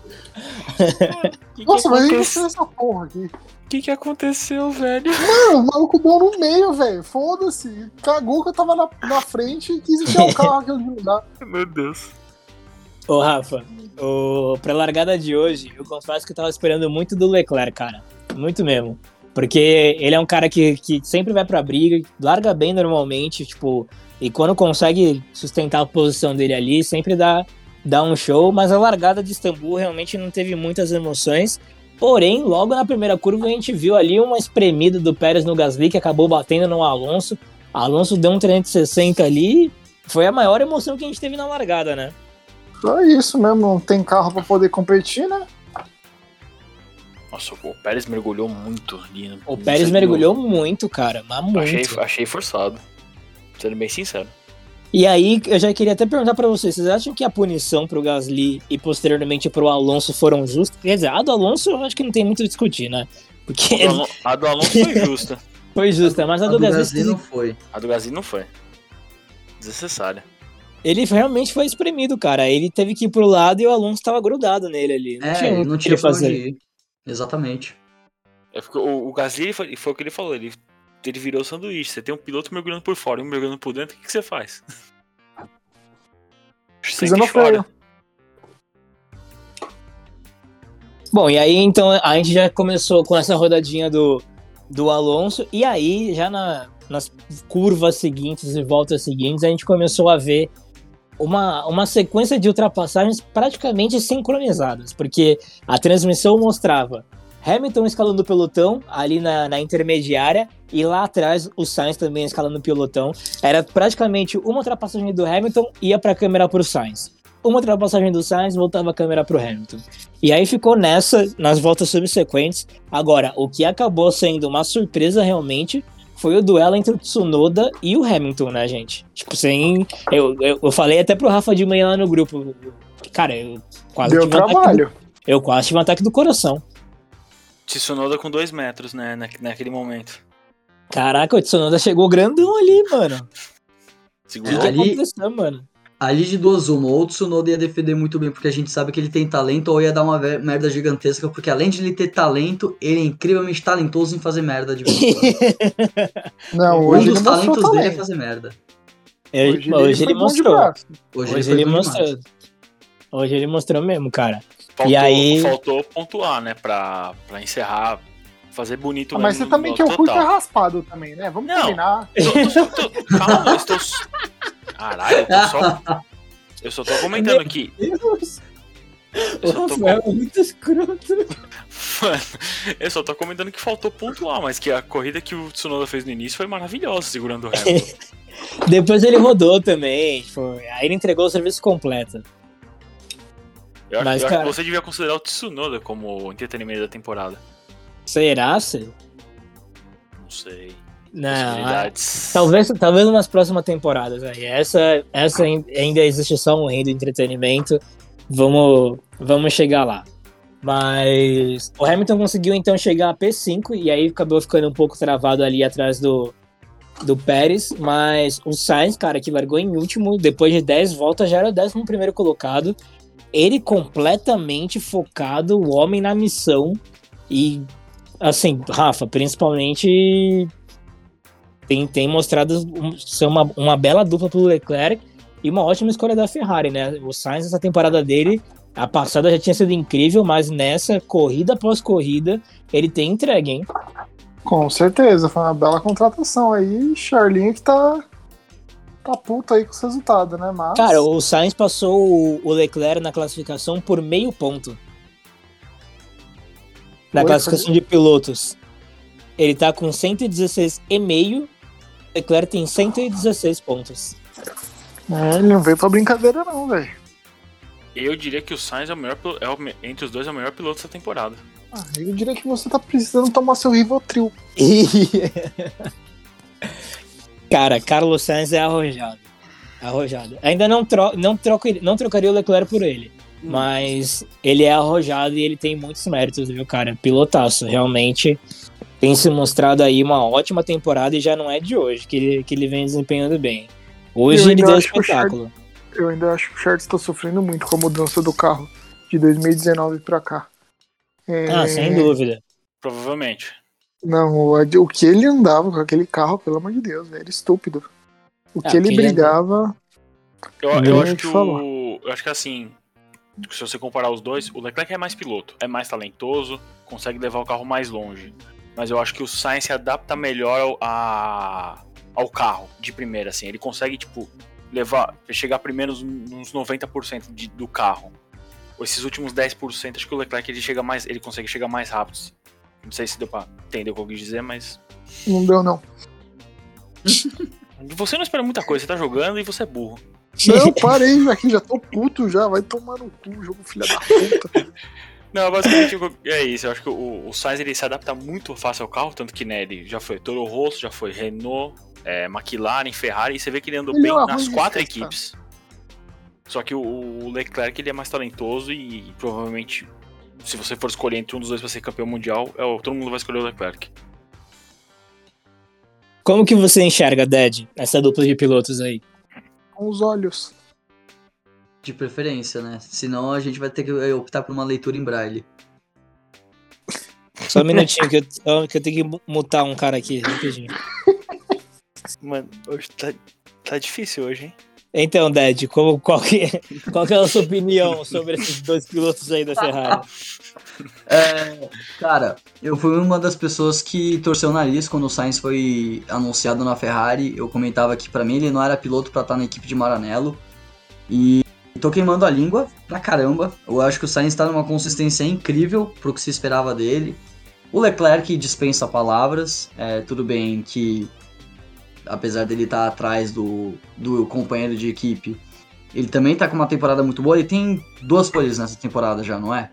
que Nossa, que mas aconteceu? você essa porra aqui. O que, que aconteceu, velho? Mano, o maluco deu no meio, velho. Foda-se. Cagou que eu tava na, na frente e quis encher o carro aqui onde não dá. Meu Deus. Ô, Rafa, o, pra largada de hoje, eu confesso que eu tava esperando muito do Leclerc, cara. Muito mesmo. Porque ele é um cara que, que sempre vai pra briga, larga bem normalmente, tipo, e quando consegue sustentar a posição dele ali, sempre dá, dá um show, mas a largada de Istambul realmente não teve muitas emoções. Porém, logo na primeira curva a gente viu ali uma espremida do Pérez no Gasly que acabou batendo no Alonso. Alonso deu um 360 ali. Foi a maior emoção que a gente teve na largada, né? Só isso mesmo, não tem carro pra poder competir, né? Nossa, o Pérez mergulhou muito ali. no- O no Pérez mergulhou muito, cara, mas muito. Achei, achei forçado. Sendo bem sincero. E aí, eu já queria até perguntar pra vocês, vocês acham que a punição pro Gasly e posteriormente pro Alonso foram justas? Quer dizer, a do Alonso eu acho que não tem muito o que discutir, né? Porque A do, a do Alonso foi justa. foi justa, mas a A do, do Gasly, Gasly não foi. A do Gasly não foi. Desnecessária. ele realmente foi espremido, cara. Ele teve que ir pro lado e o Alonso tava grudado nele ali. Não É, tinha muito não o que tinha onde fazer. ir. Exatamente. É porque o, o Gasly foi, foi o que ele falou. Ele, ele virou sanduíche. Você tem um piloto mergulhando por fora e um mergulhando por dentro. O que, que você faz? Pisando chora. Bom, e aí então a gente já começou com essa rodadinha do, do Alonso, e aí já na- nas curvas seguintes e voltas seguintes a gente começou a ver uma, uma sequência de ultrapassagens praticamente sincronizadas, porque a transmissão mostrava Hamilton escalando o pelotão ali na, na intermediária e lá atrás o Sainz também escalando o pelotão. Era praticamente uma ultrapassagem do Hamilton ia para a câmera para o Sainz. Uma ultrapassagem do Sainz voltava a câmera para o Hamilton. E aí ficou nessa nas voltas subsequentes. Agora, o que acabou sendo uma surpresa realmente foi o duelo entre o Tsunoda e o Hamilton, né, gente? Tipo, sem. Eu, eu, eu falei até pro Rafa de manhã lá no grupo. Cara, eu quase Deu tive um ataque do- trabalho. eu quase tive um ataque do coração. Tsunoda com dois metros, né? na- naquele momento. Caraca, o Tsunoda chegou grandão ali, mano. Segurou. que, Ali- aconteceu, mano? Ali de duas uma, ou o Tsunoda ia defender muito bem, porque a gente sabe que ele tem talento, ou ia dar uma merda gigantesca, porque além de ele ter talento, ele é incrivelmente talentoso em fazer merda de vez. Não, Um hoje dos ele mostrou talentos dele é fazer merda. Hoje, hoje ele, bom de mostrou. Hoje, Hoje ele, ele demais. mostrou. Hoje ele mostrou mesmo, cara. Faltou, E aí- faltou pontuar, né? Pra, pra encerrar, fazer bonito Ah, mas você também quer o cu é raspado também, né? Vamos Não. combinar. Tô- tô- tô- calma, eu estou. Caralho, eu tô só. Eu só tô comentando aqui. Deus. Eu só, tô, é muito escroto. Mano, eu só tô comentando que faltou pontuar, mas que a corrida que o Tsunoda fez no início foi maravilhosa, segurando o Hamilton. Depois ele rodou também. Tipo, aí ele entregou o serviço completo. Eu, acho, Mas, eu acho cara- que você devia considerar o Tsunoda como entretenimento da temporada. Será, Cê? Não sei. Não. Possibilidades. Talvez, talvez nas próximas temporadas aí. Essa, essa ain- ainda existe só um rei do entretenimento. Vamos, vamos chegar lá. Mas o Hamilton conseguiu então chegar a P5 e aí acabou ficando um pouco travado ali atrás do, do Pérez. Mas o Sainz, cara, que largou em último, depois de 10 voltas, já era o 11 primeiro colocado. Ele completamente focado, o homem na missão. E, assim, Rafa, principalmente tem, tem mostrado ser uma, uma bela dupla pro Leclerc e uma ótima escolha da Ferrari, né? O Sainz, essa temporada dele, a passada já tinha sido incrível, mas nessa, corrida após corrida, ele tem entregue, hein? Com certeza, foi uma bela contratação aí. Charlinho que tá. Tá puto aí com os resultados, né? Mas. Cara, o Sainz passou o- Leclerc na classificação por meio ponto. Na Oi, classificação de pilotos, ele tá com 116,5. Leclerc tem 116 pontos. É, ele não veio pra brincadeira, não, velho. Eu diria que o Sainz é o melhor é o entre os dois é o melhor piloto dessa temporada. Ah, eu diria que você tá precisando tomar seu Rivotril. Cara, Carlos Sainz é arrojado. Arrojado. Ainda não, tro não, troco, não trocaria o Leclerc por ele. Mas ele é arrojado e ele tem muitos méritos, viu, cara? Pilotaço, realmente. Tem se mostrado aí uma ótima temporada e já não é de hoje que ele, que ele vem desempenhando bem. Hoje Eu ele ainda deu acho que o espetáculo. Eu ainda acho que o Charles tá sofrendo muito com a mudança do carro de 2019 pra cá. É, Ah, sem dúvida. Provavelmente. Não, o, o que ele andava com aquele carro, pelo amor de Deus, era estúpido. O Ah, que ele porque ele brigava. Eu, eu acho que que falar. o. Eu acho que assim. Se você comparar os dois, o Leclerc é mais piloto, é mais talentoso, consegue levar o carro mais longe. Mas eu acho que o Sainz se adapta melhor ao, a- ao carro de primeira, assim. Ele consegue, tipo, levar. chegar primeiro nos- nos 90% de, do carro. Esses últimos 10%, acho que o Leclerc ele chega mais. ele consegue chegar mais rápido. Não sei se deu pra entender o que eu quis dizer, mas. Não deu, não. Você não espera muita coisa, você tá jogando e você é burro. Não, parei aqui, já tô puto já. Vai tomar no cu, jogo filha da puta. Não, basicamente é isso. Eu acho que o, o Sainz ele se adapta muito fácil ao carro, tanto que né, ele já foi Toro Rosso, já foi Renault, é, McLaren, Ferrari, e você vê que ele andou Ele bem é nas quatro equipes. Só que o, o Leclerc ele é mais talentoso e, provavelmente, se você for escolher entre um dos dois pra ser campeão mundial, é o- todo mundo vai escolher o Leclerc. Como que você enxerga, Ded, essa dupla de pilotos aí? Com os olhos. De preferência, né? Senão a gente vai ter que optar por uma leitura em braille. Só um minutinho que eu, que eu tenho que mu- mutar um cara aqui, rapidinho. Mano, hoje tá, tá difícil hoje, hein? Então, Ded, como, qual, que, qual que é a sua opinião sobre esses dois pilotos aí da Ferrari? É, cara, eu fui uma das pessoas que torceu o nariz quando o Sainz foi anunciado na Ferrari. Eu comentava que pra mim ele não era piloto pra estar na equipe de Maranello. E tô queimando a língua pra caramba. Eu acho que o Sainz tá numa consistência incrível pro que se esperava dele. O Leclerc dispensa palavras. É, tudo bem que, apesar dele estar atrás do, do companheiro de equipe, ele também tá com uma temporada muito boa. Ele tem duas coisas nessa temporada já, não é?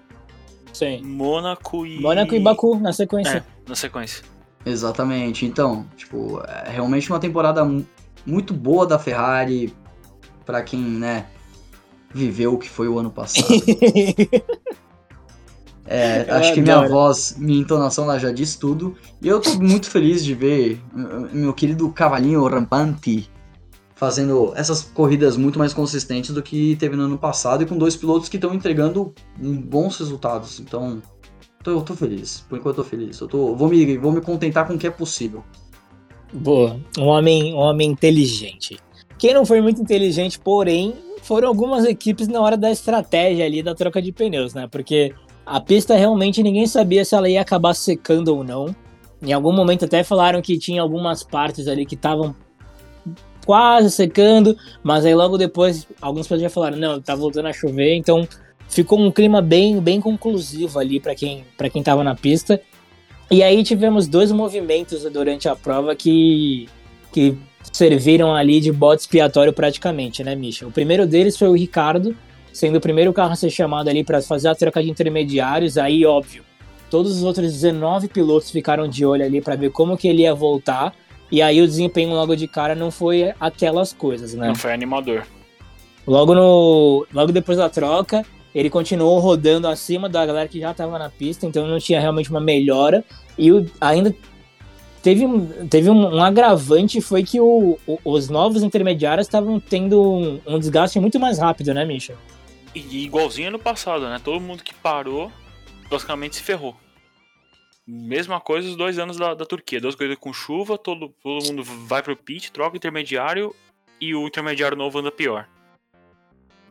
Sim. Mônaco e. Mônaco e Baku na sequência. É, na sequência. Exatamente. Então, tipo, é realmente uma temporada mu- muito boa da Ferrari pra quem, né, viveu o que foi o ano passado. É, Eu acho que minha adoro. voz, minha entonação lá já diz tudo. E eu tô muito feliz de ver uh, meu querido cavalinho rampante fazendo essas corridas muito mais consistentes do que teve no ano passado e com dois pilotos que estão entregando bons resultados. Então, eu tô feliz. Por enquanto eu tô feliz. Eu tô, vou, me, vou me contentar com o que é possível. Boa. Um homem, um homem inteligente. Quem não foi muito inteligente, porém, foram algumas equipes na hora da estratégia ali da troca de pneus, né? Porque a pista realmente ninguém sabia se ela ia acabar secando ou não. Em algum momento até falaram que tinha algumas partes ali que estavam quase secando, mas aí logo depois alguns pilotos já falaram, não, tá voltando a chover, então ficou um clima bem, bem conclusivo ali para quem, para quem tava na pista. E aí tivemos dois movimentos durante a prova que, que serviram ali de bode expiatório praticamente, né, Misha? O primeiro deles foi o Ricardo, sendo o primeiro carro a ser chamado ali para fazer a troca de intermediários, aí óbvio. Todos os outros 19 pilotos ficaram de olho ali para ver como que ele ia voltar. E aí o desempenho logo de cara não foi aquelas coisas, né? Não foi animador. Logo, no, logo depois da troca, ele continuou rodando acima da galera que já estava na pista, então não tinha realmente uma melhora. E o- ainda teve, um- teve um, um agravante, foi que o- o- os novos intermediários estavam tendo um, um desgaste muito mais rápido, né, Misha? E igualzinho ano passado, né? Todo mundo que parou basicamente se ferrou. Mesma coisa os dois anos da, da Turquia. Duas coisas com chuva, todo, todo mundo vai pro pit, troca o intermediário e o intermediário novo anda pior.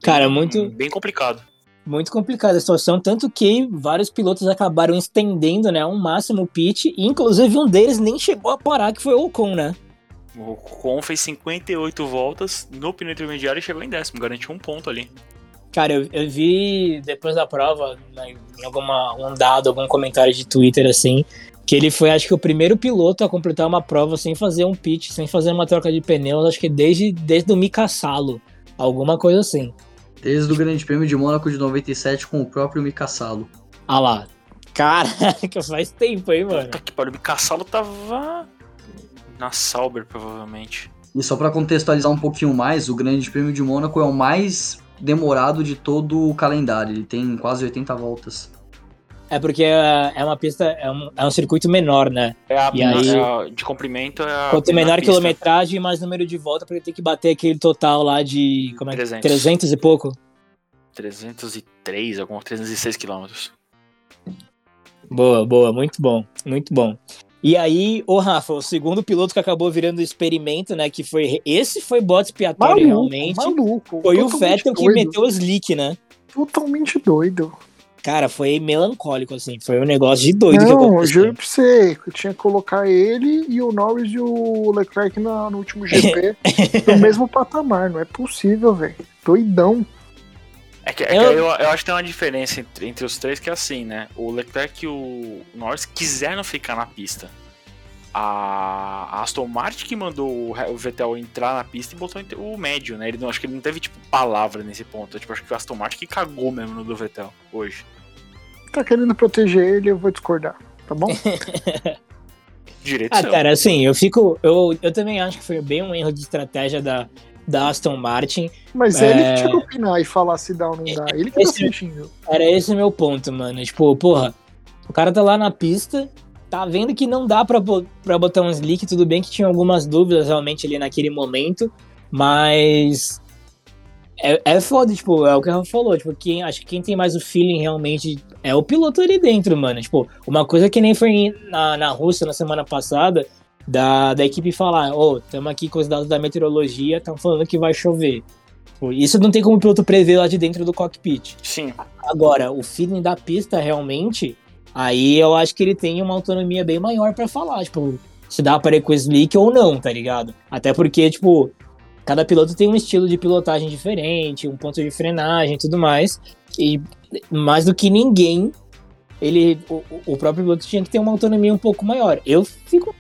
Cara, muito- Bem complicado. Muito complicada a situação, tanto que vários pilotos acabaram estendendo, né, ao máximo o pit, e inclusive um deles nem chegou a parar, que foi o Ocon, né? O Con fez 58 voltas no pneu intermediário e chegou em décimo, garantiu um ponto ali. Cara, eu, eu vi depois da prova, né, em alguma, um dado, algum comentário de Twitter assim, que ele foi, acho que, o primeiro piloto a completar uma prova sem fazer um pitch, sem fazer uma troca de pneus, acho que desde, desde o Mika Salo, alguma coisa assim. Desde o Grande Prêmio de Mônaco de 97 com o próprio Mika Salo. Ah lá. Caraca, faz tempo, hein, mano? Puta que pariu, o Mika Salo tava na Sauber, provavelmente. E só para contextualizar um pouquinho mais, o Grande Prêmio de Mônaco é o mais demorado de todo o calendário. Ele tem quase 80 voltas. É porque é, é uma pista, é um, é um circuito menor, né? É a, E aí- é a- de comprimento é a. Quanto menor a quilometragem, mais número de volta, ele ter que bater aquele total lá de. Como é que 300. 300 e pouco? 303, alguns 306 quilômetros. Boa, boa, muito bom, muito bom. E aí, o Rafa, o segundo piloto que acabou virando experimento, né? Que foi. Esse foi bode expiatório, Maluco, realmente. maluco. Foi o Vettel que doido, meteu o slick, né? Totalmente doido. Cara, foi melancólico, assim. Foi um negócio de doido que não, eu aconteceu. juro pra você, que eu tinha que colocar ele e o Norris e o Leclerc na- no último GP no mesmo patamar. Não é possível, velho. Doidão. É que, é que Eu- eu... Eu, acho que tem uma diferença entre, entre os três que é assim, né? O Leclerc e o Norris quiseram ficar na pista. A a Aston Martin que mandou o Vettel entrar na pista e botou o médio, né? Ele não, acho que ele não teve, tipo, palavra nesse ponto. Tipo, acho que o Aston Martin que cagou mesmo no do Vettel hoje. Tá querendo proteger ele, eu vou discordar. Tá bom? Direito Ah, seu. cara, assim, eu fico. Eu, eu também acho que foi bem um erro de estratégia da, da Aston Martin. Mas É. ele que tinha que opinar e falar se dá ou não dá. Ele que tá Esse- sentindo. Era esse o meu ponto, mano. Tipo, porra, o cara tá lá na pista, tá vendo que não dá pra, pra botar um slick, tudo bem que tinha algumas dúvidas realmente ali naquele momento, mas. É, é foda, tipo, é o que ela falou, tipo, quem, acho que quem tem mais o feeling realmente é o piloto ali dentro, mano. Tipo, uma coisa que nem foi na, na Rússia na semana passada, da, da equipe falar, ô, tamo aqui com os dados da meteorologia, estão falando que vai chover. Tipo, Isso não tem como o piloto prever lá de dentro do cockpit. Sim. Agora, o feeling da pista realmente, aí eu acho que ele tem uma autonomia bem maior pra falar, tipo, se dá para ir com o slick ou não, tá ligado? Até porque, tipo, cada piloto tem um estilo de pilotagem diferente, um ponto de frenagem e tudo mais. E mais do que ninguém, ele, o, o próprio piloto tinha que ter uma autonomia um pouco maior. Eu fico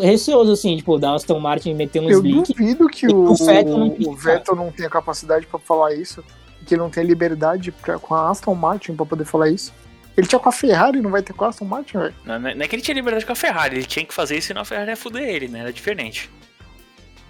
receoso, assim, tipo, da Aston Martin meter um Eu slick. duvido que E o, o Vettel não o Vettel não tenha capacidade pra falar isso. Que ele não tenha liberdade pra, com a Aston Martin pra poder falar isso. Ele tinha com a Ferrari, não vai ter com a Aston Martin, velho. Não, não é não é que ele tinha liberdade com a Ferrari, ele tinha que fazer isso senão a Ferrari ia fuder ele, né? Era diferente.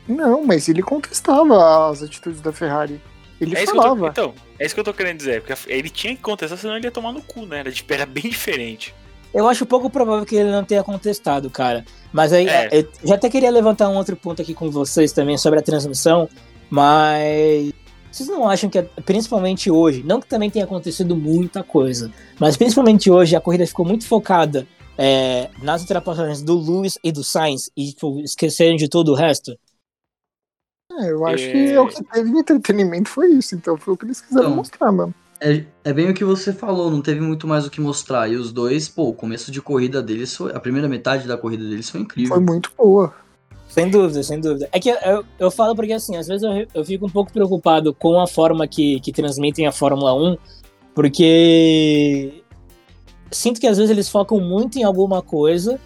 Não, mas ele contestava as atitudes da Ferrari. Ele É eu tô, falava. então, é isso que eu tô querendo dizer, porque ele tinha que contestar, senão ele ia tomar no cu, né? Era, de- era bem diferente. Eu acho pouco provável que ele não tenha contestado, cara. Mas aí, É. eu já até queria levantar um outro ponto aqui com vocês também sobre a transmissão, mas vocês não acham que, principalmente hoje, não que também tenha acontecido muita coisa, mas principalmente hoje a corrida ficou muito focada é, nas ultrapassagens do Lewis e do Sainz e tipo, esqueceram de todo o resto? É, eu acho É. que o que teve de entretenimento foi isso. Então foi o que eles quiseram Então, mostrar, mano. É, é bem o que você falou, não teve muito mais o que mostrar. E os dois, pô, o começo de corrida deles foi. A primeira metade da corrida deles foi incrível. Foi muito boa. Sem dúvida, sem dúvida. É que eu, eu falo porque, assim, às vezes eu, eu fico um pouco preocupado com a forma que, que transmitem a Fórmula 1, porque sinto que às vezes eles focam muito em alguma coisa,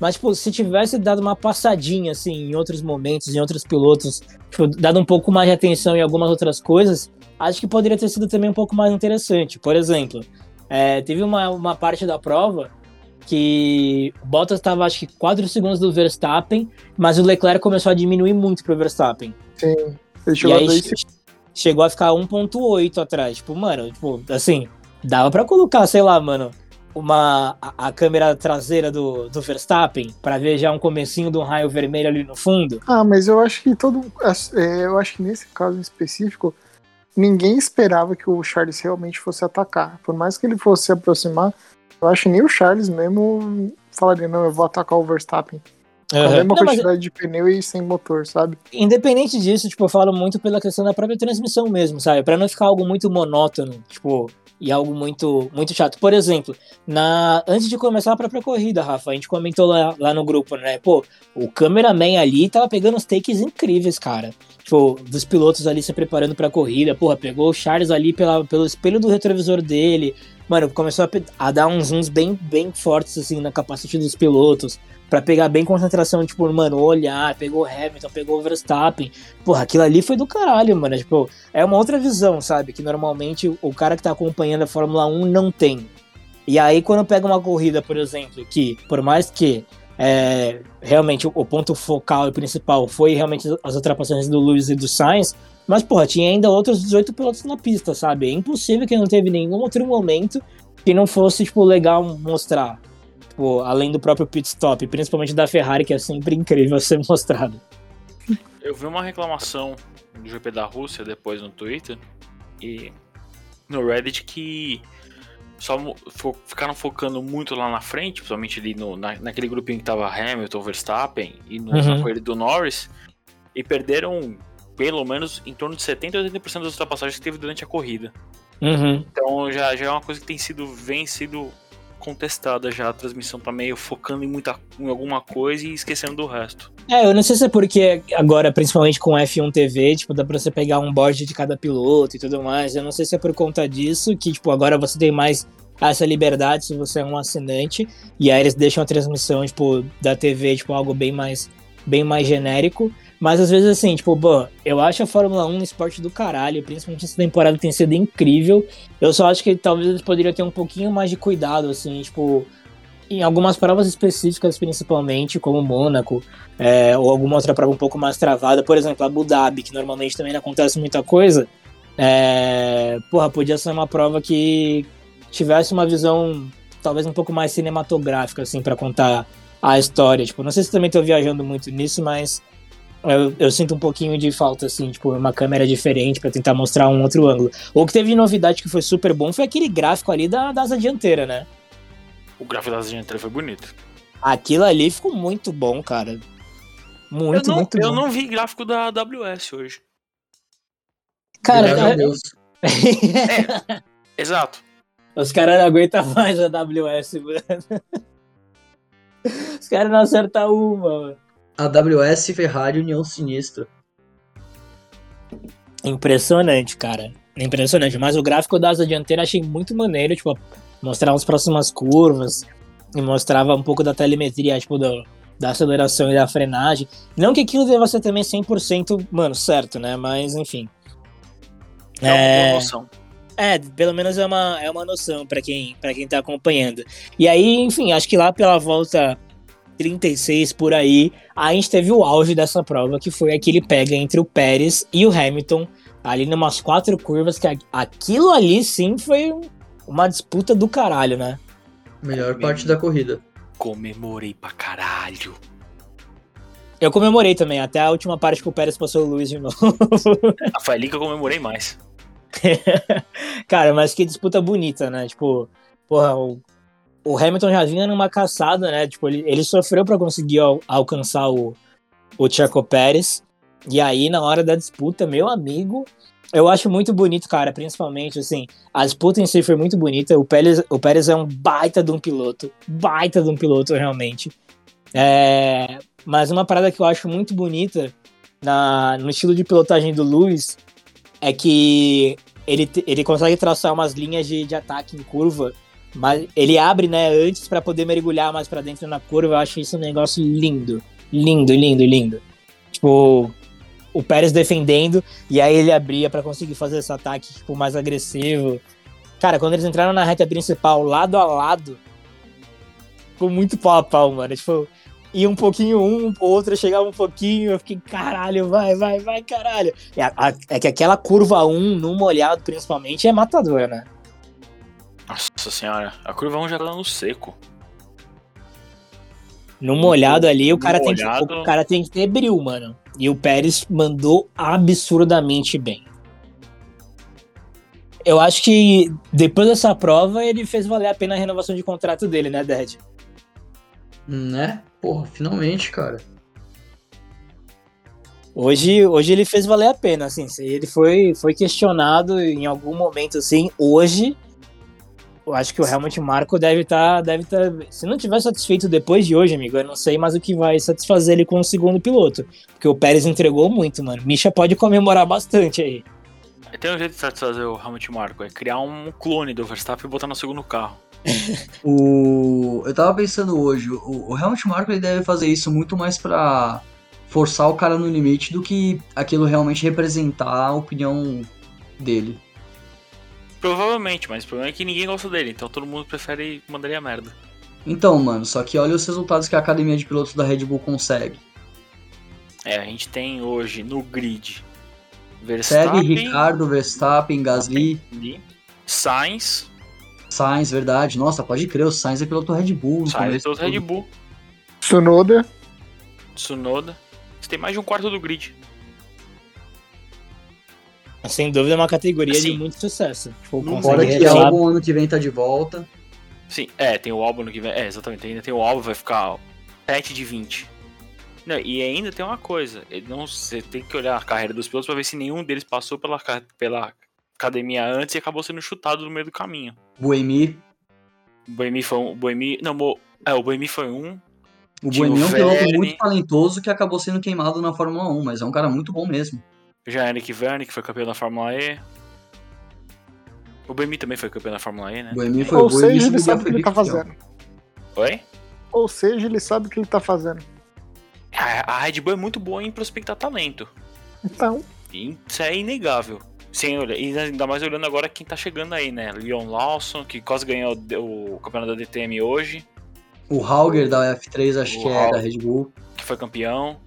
mas, tipo, se tivesse dado uma passadinha, assim, em outros momentos, em outros pilotos, tipo, dado um pouco mais de atenção em algumas outras coisas, acho que poderia ter sido também um pouco mais interessante. Por exemplo, é, teve uma, uma parte da prova que o Bottas estava, acho que, 4 segundos do Verstappen, mas o Leclerc começou a diminuir muito pro Verstappen. Sim. Ele E chegou a aí dois che- chegou a ficar 1.8 atrás. Tipo, mano, tipo, assim, dava pra colocar, sei lá, mano, uma a, a câmera traseira do, do Verstappen pra ver já um comecinho de um raio vermelho ali no fundo. Ah, mas eu acho que todo. é, Eu acho que nesse caso em específico, ninguém esperava que o Charles realmente fosse atacar. Por mais que ele fosse se aproximar, eu acho que nem o Charles mesmo falaria, não, eu vou atacar o Verstappen. Com a mesma Não, mas quantidade de pneu e sem motor, sabe? independente disso, tipo, eu falo muito pela questão da própria transmissão mesmo, sabe? Pra não ficar algo muito monótono, tipo, e algo muito muito chato. Por exemplo, na antes de começar a própria corrida, Rafa, a gente comentou lá, lá no grupo, né? Pô, o cameraman ali tava pegando uns takes incríveis, cara. Tipo, dos pilotos ali se preparando pra corrida, porra, pegou o Charles ali pela, pelo espelho do retrovisor dele. Mano, começou a, a dar uns zooms bem, bem fortes, assim, na capacete dos pilotos. Pra pegar bem concentração, tipo, mano, olhar, pegou Hamilton, pegou Verstappen. Porra, aquilo ali foi do caralho, mano. Tipo, é uma outra visão, sabe? Que normalmente o cara que tá acompanhando a Fórmula 1 não tem. E aí, quando pega uma corrida, por exemplo, que por mais que é, realmente o, ponto focal e principal foi realmente as ultrapassagens do Lewis e do Sainz, mas, porra, tinha ainda outros 18 pilotos na pista, sabe? É impossível que não teve nenhum outro momento que não fosse, tipo, legal mostrar. Tipo, além do próprio pit stop, principalmente da Ferrari, que é sempre incrível ser mostrado. Eu vi uma reclamação do GP da Rússia depois no Twitter e no Reddit que só fo- ficaram focando muito lá na frente, principalmente ali no, na, naquele grupinho que tava Hamilton, Verstappen e no, na Uhum. corrida do Norris e perderam pelo menos em torno de 70 a 80% das ultrapassagens que teve durante a corrida. Uhum. Então já, já é uma coisa que tem sido vem sido contestada já a transmissão tá meio focando em muita em alguma coisa e esquecendo do resto. É, eu não sei se é porque agora, principalmente com F1 TV, tipo, dá pra você pegar um board de cada piloto e tudo mais. Eu não sei se é por conta disso, que, tipo, agora você tem mais essa liberdade se você é um assinante. E aí eles deixam a transmissão, tipo, da TV, tipo, algo bem mais, bem mais genérico. Mas às vezes, assim, tipo, pô, eu acho a Fórmula 1 um esporte do caralho, principalmente essa temporada tem sido incrível. Eu só acho que talvez eles poderiam ter um pouquinho mais de cuidado, assim, tipo, em algumas provas específicas, principalmente, como Mônaco, é, ou alguma outra prova um pouco mais travada, por exemplo, Abu Dhabi, que normalmente também não acontece muita coisa. É, porra, podia ser uma prova que tivesse uma visão talvez um pouco mais cinematográfica, assim, para contar a história. Tipo, não sei se também tô viajando muito nisso, mas eu, eu sinto um pouquinho de falta, assim, tipo, uma câmera diferente para tentar mostrar um outro ângulo. O que teve de novidade que foi super bom foi aquele gráfico ali da, da asa dianteira, né? O gráfico da dianteira foi bonito. Aquilo ali ficou muito bom, cara. Muito, eu não, muito eu bom. não vi gráfico da AWS hoje. Cara, Graças é- Deus. Exato. os caras não aguentam mais a AWS, mano. Os caras não acertam uma, mano. AWS Ferrari União Sinistra. Impressionante, cara. Impressionante. Mas o gráfico da asa dianteira achei muito maneiro, tipo, mostrar as próximas curvas e mostrava um pouco da telemetria, tipo, do, da aceleração e da frenagem. Não que aquilo deva ser também 100%, mano, certo, né? Mas, enfim. É uma É. boa noção. É, pelo menos é uma, é uma noção pra quem, pra quem tá acompanhando. E aí, enfim, acho que lá pela volta 36 por aí, a gente teve o auge dessa prova, que foi aquele pega entre o Pérez e o Hamilton, ali numas quatro curvas, que aquilo ali sim foi um- uma disputa do caralho, né? Melhor parte da corrida. Comemorei pra caralho. Eu comemorei também, até a última parte que o Pérez passou o Luiz de novo. Ah, foi ali que eu comemorei mais. Cara, mas que disputa bonita, né? Tipo, porra, o, o Hamilton já vinha numa caçada, né? Tipo, ele, ele sofreu pra conseguir al- alcançar o, o Checo Pérez. E aí, na hora da disputa, meu amigo, eu acho muito bonito, cara, principalmente, assim, a disputa em si foi muito bonita. O Pérez, o Pérez é um baita de um piloto, baita de um piloto, realmente. É, mas uma parada que eu acho muito bonita na, no estilo de pilotagem do Lewis é que ele, ele consegue traçar umas linhas de, de ataque em curva, mas ele abre, né, antes pra poder mergulhar mais pra dentro na curva. Eu acho isso um negócio lindo, lindo, lindo, lindo. Tipo, o Pérez defendendo e aí ele abria pra conseguir fazer esse ataque tipo, mais agressivo. Cara, quando eles entraram na reta principal, lado a lado, ficou muito pau a pau, mano. Tipo, ia um pouquinho um, outro chegava um pouquinho, eu fiquei, caralho, vai, vai, vai, caralho. É, é que aquela curva 1, no molhado principalmente, é matadora, né? Nossa senhora, a curva 1 já tá no seco. No molhado ali, o no cara, tem que, molhado- o cara tem que ter bril, mano. E o Pérez mandou absurdamente bem. Eu acho que depois dessa prova ele fez valer a pena a renovação de contrato dele, né, Dad? Né? Porra, finalmente, cara. Hoje, hoje ele fez valer a pena, assim. Ele foi, foi questionado em algum momento, assim. Hoje, eu acho que o Helmut Marko deve estar. deve tá, se não tiver satisfeito depois de hoje, amigo, eu não sei mais o que vai satisfazer ele com o segundo piloto. Porque o Pérez entregou muito, mano. Misha pode comemorar bastante aí. Tem um jeito de satisfazer o Helmut Marko, é criar um clone do Verstappen e botar no segundo carro. o... Eu tava pensando hoje, o, o Helmut Marko ele deve fazer isso muito mais pra forçar o cara no limite do que aquilo realmente representar a opinião dele. Provavelmente, mas o problema é que ninguém gosta dele, então todo mundo prefere mandar ele a merda. Então, mano, só que olha os resultados que a academia de pilotos da Red Bull consegue. É, a gente tem hoje no grid Verstappen, Segue Ricardo, Verstappen, Gasly, Sainz. Sainz, verdade. Nossa, pode crer, o Sainz é piloto Red Bull. Sainz é piloto Red Bull. Tsunoda. Tsunoda. Você tem mais de um quarto do grid. Sem dúvida é uma categoria assim, de muito sucesso. Tipo, Fora que o álbum ano que vem tá de volta. Sim, é, tem o álbum ano que vem. É, exatamente. Ainda tem o álbum, vai ficar 7 de 20. Não, e ainda tem uma coisa. Não, você tem que olhar a carreira dos pilotos pra ver se nenhum deles passou pela, pela academia antes e acabou sendo chutado no meio do caminho. Boemi. Boemi foi um. Boemi. Não, é, o Boemi foi um. O Boemi é um piloto muito talentoso que acabou sendo queimado na Fórmula 1, mas é um cara muito bom mesmo. Já Eric Verne, que foi campeão da Fórmula E. O Boemi também foi campeão da Fórmula E, né? Boemi foi Ou seja, ele sabe o que ele tá fazendo. Oi? Ou seja, ele sabe o que ele tá fazendo. A, Red Bull é muito boa em prospectar talento. Então. Isso é inegável. Olhar, e ainda mais olhando agora quem tá chegando aí, né? Leon Lawson, que quase ganhou o, campeonato da DTM hoje. O Hauger da F3, acho o que é da Red Bull. Que foi campeão.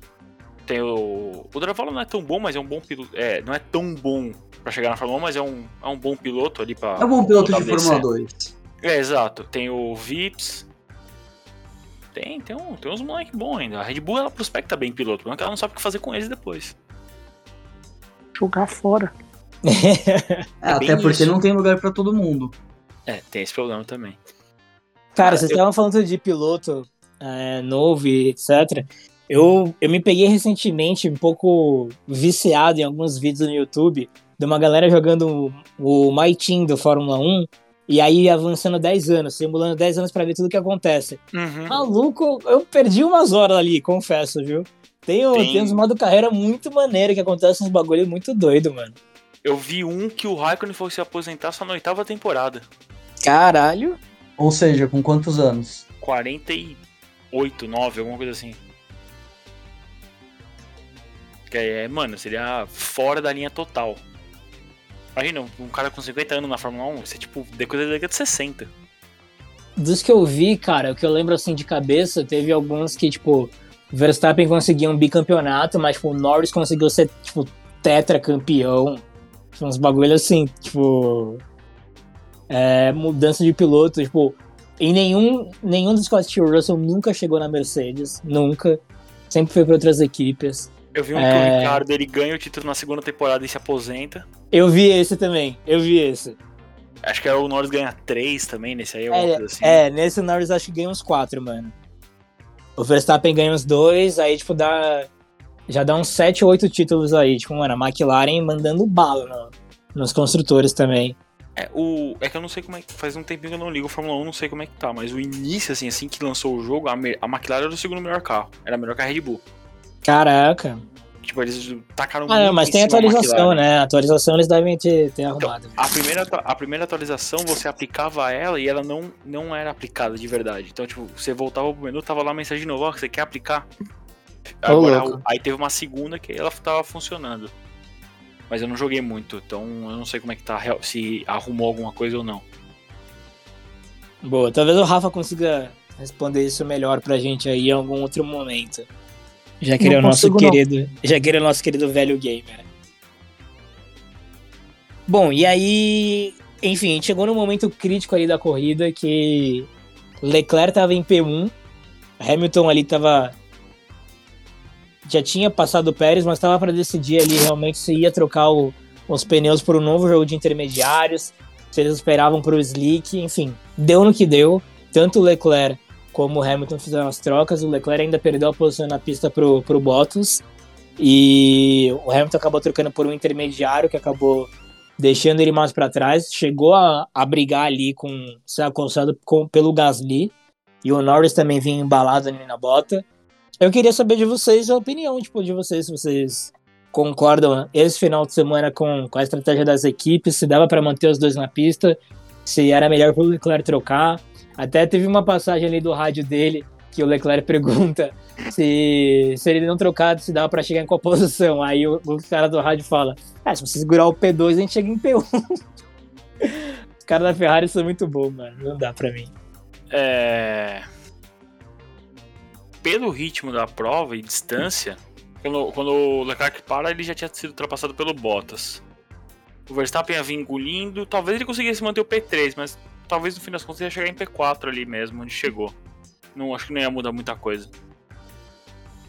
Tem o. O Dravolo não é tão bom, mas é um bom piloto. É, não é tão bom pra chegar na Fórmula 1, mas é um, é um bom piloto ali pra. É um bom piloto de Fórmula 2. É, exato. Tem o Vips. Tem, tem, um, tem uns moleque bom ainda. A Red Bull ela prospecta bem piloto, mas ela não sabe o que fazer com eles depois. Jogar fora. é, é até porque isso. não tem lugar para todo mundo. É, tem esse problema também. Cara, vocês estavam eu... falando de piloto é, novo e etc. Eu, eu me peguei recentemente um pouco viciado em alguns vídeos no YouTube de uma galera jogando o, o My Team do Fórmula 1 e aí avançando 10 anos, simulando 10 anos para ver tudo que acontece. Uhum. Maluco, eu perdi umas horas ali, confesso, viu? Tem, tem... tem uns modo carreira muito maneiro que acontece uns bagulho muito doido, mano. Eu vi um que o Raikkonen foi se aposentar só na oitava temporada. Caralho. Ou seja, com quantos anos? 48, 9, alguma coisa assim. Que é, mano, seria fora da linha total. Imagina, um cara com 50 anos na Fórmula 1, isso é tipo coisa da década de 60. Dos que eu vi, cara, o que eu lembro assim de cabeça, teve alguns que, tipo, Verstappen conseguiu um bicampeonato, mas, tipo, Norris conseguiu ser, tipo, tetracampeão. Tipo, uns bagulho assim, tipo. É, mudança de piloto, tipo. Em nenhum, nenhum dos Scott Russell nunca chegou na Mercedes, nunca. Sempre foi para outras equipes. Eu vi um é... que o Ricardo ele ganha o título na segunda temporada e se aposenta. Eu vi esse também, eu vi esse. Acho que é o Norris ganha três também, nesse aí é, assim. É, nesse Norris acho que ganha uns quatro, mano. O Verstappen ganha uns dois, aí, tipo, dá. Já dá uns sete ou oito títulos aí. Tipo, mano, a McLaren mandando bala no, nos construtores também. É, o, é que eu não sei como é que. Faz um tempinho que eu não ligo o Fórmula 1, não sei como é que tá. Mas o início, assim, assim que lançou o jogo, a, a McLaren era o segundo melhor carro. Era melhor que a Red Bull. Caraca. Tipo, eles tacaram ah, mas tem atualização, né? A atualização eles devem ter, ter então, arrumado. Então, a, primeira, a primeira atualização, você aplicava ela e ela não, não era aplicada de verdade. Então, tipo, você voltava pro menu, tava lá a mensagem de novo, ó, você quer aplicar? Agora, oh, aí teve uma segunda que ela tava funcionando. Mas eu não joguei muito, então eu não sei como é que tá, se arrumou alguma coisa ou não. Boa, talvez o Rafa consiga responder isso melhor pra gente aí em algum outro momento. Já que ele é o nosso querido, já que ele é o nosso querido velho gamer. Bom, e aí, enfim, chegou no momento crítico ali da corrida que Leclerc tava em P1, Hamilton ali tava já tinha passado o Pérez, mas estava para decidir ali realmente se ia trocar o, os pneus por um novo jogo de intermediários, se eles esperavam para o slick, enfim, deu no que deu. Tanto o Leclerc como o Hamilton fizeram as trocas, o Leclerc ainda perdeu a posição na pista pro, pro Bottas. E o Hamilton acabou trocando por um intermediário que acabou deixando ele mais para trás. Chegou a, a brigar ali com ser acosado com, pelo Gasly. E o Norris também vinha embalado ali na bota. Eu queria saber de vocês a opinião tipo, de vocês, se vocês concordam esse final de semana com, com a estratégia das equipes, se dava para manter os dois na pista, se era melhor para o Leclerc trocar. Até teve uma passagem ali do rádio dele que o Leclerc pergunta se, se ele não trocado, se dava para chegar em qual posição. Aí o, o, cara do rádio fala: ah, se você segurar o P2, a gente chega em P1. Os caras da Ferrari são muito bons, mano. Não dá pra mim. É. Pelo ritmo da prova e distância, quando, quando o Leclerc para, ele já tinha sido ultrapassado pelo Bottas. O Verstappen ia vir engolindo. Talvez ele conseguisse manter o P3, mas talvez no fim das contas ia chegar em P4 ali mesmo, onde chegou. Não acho que não ia mudar muita coisa.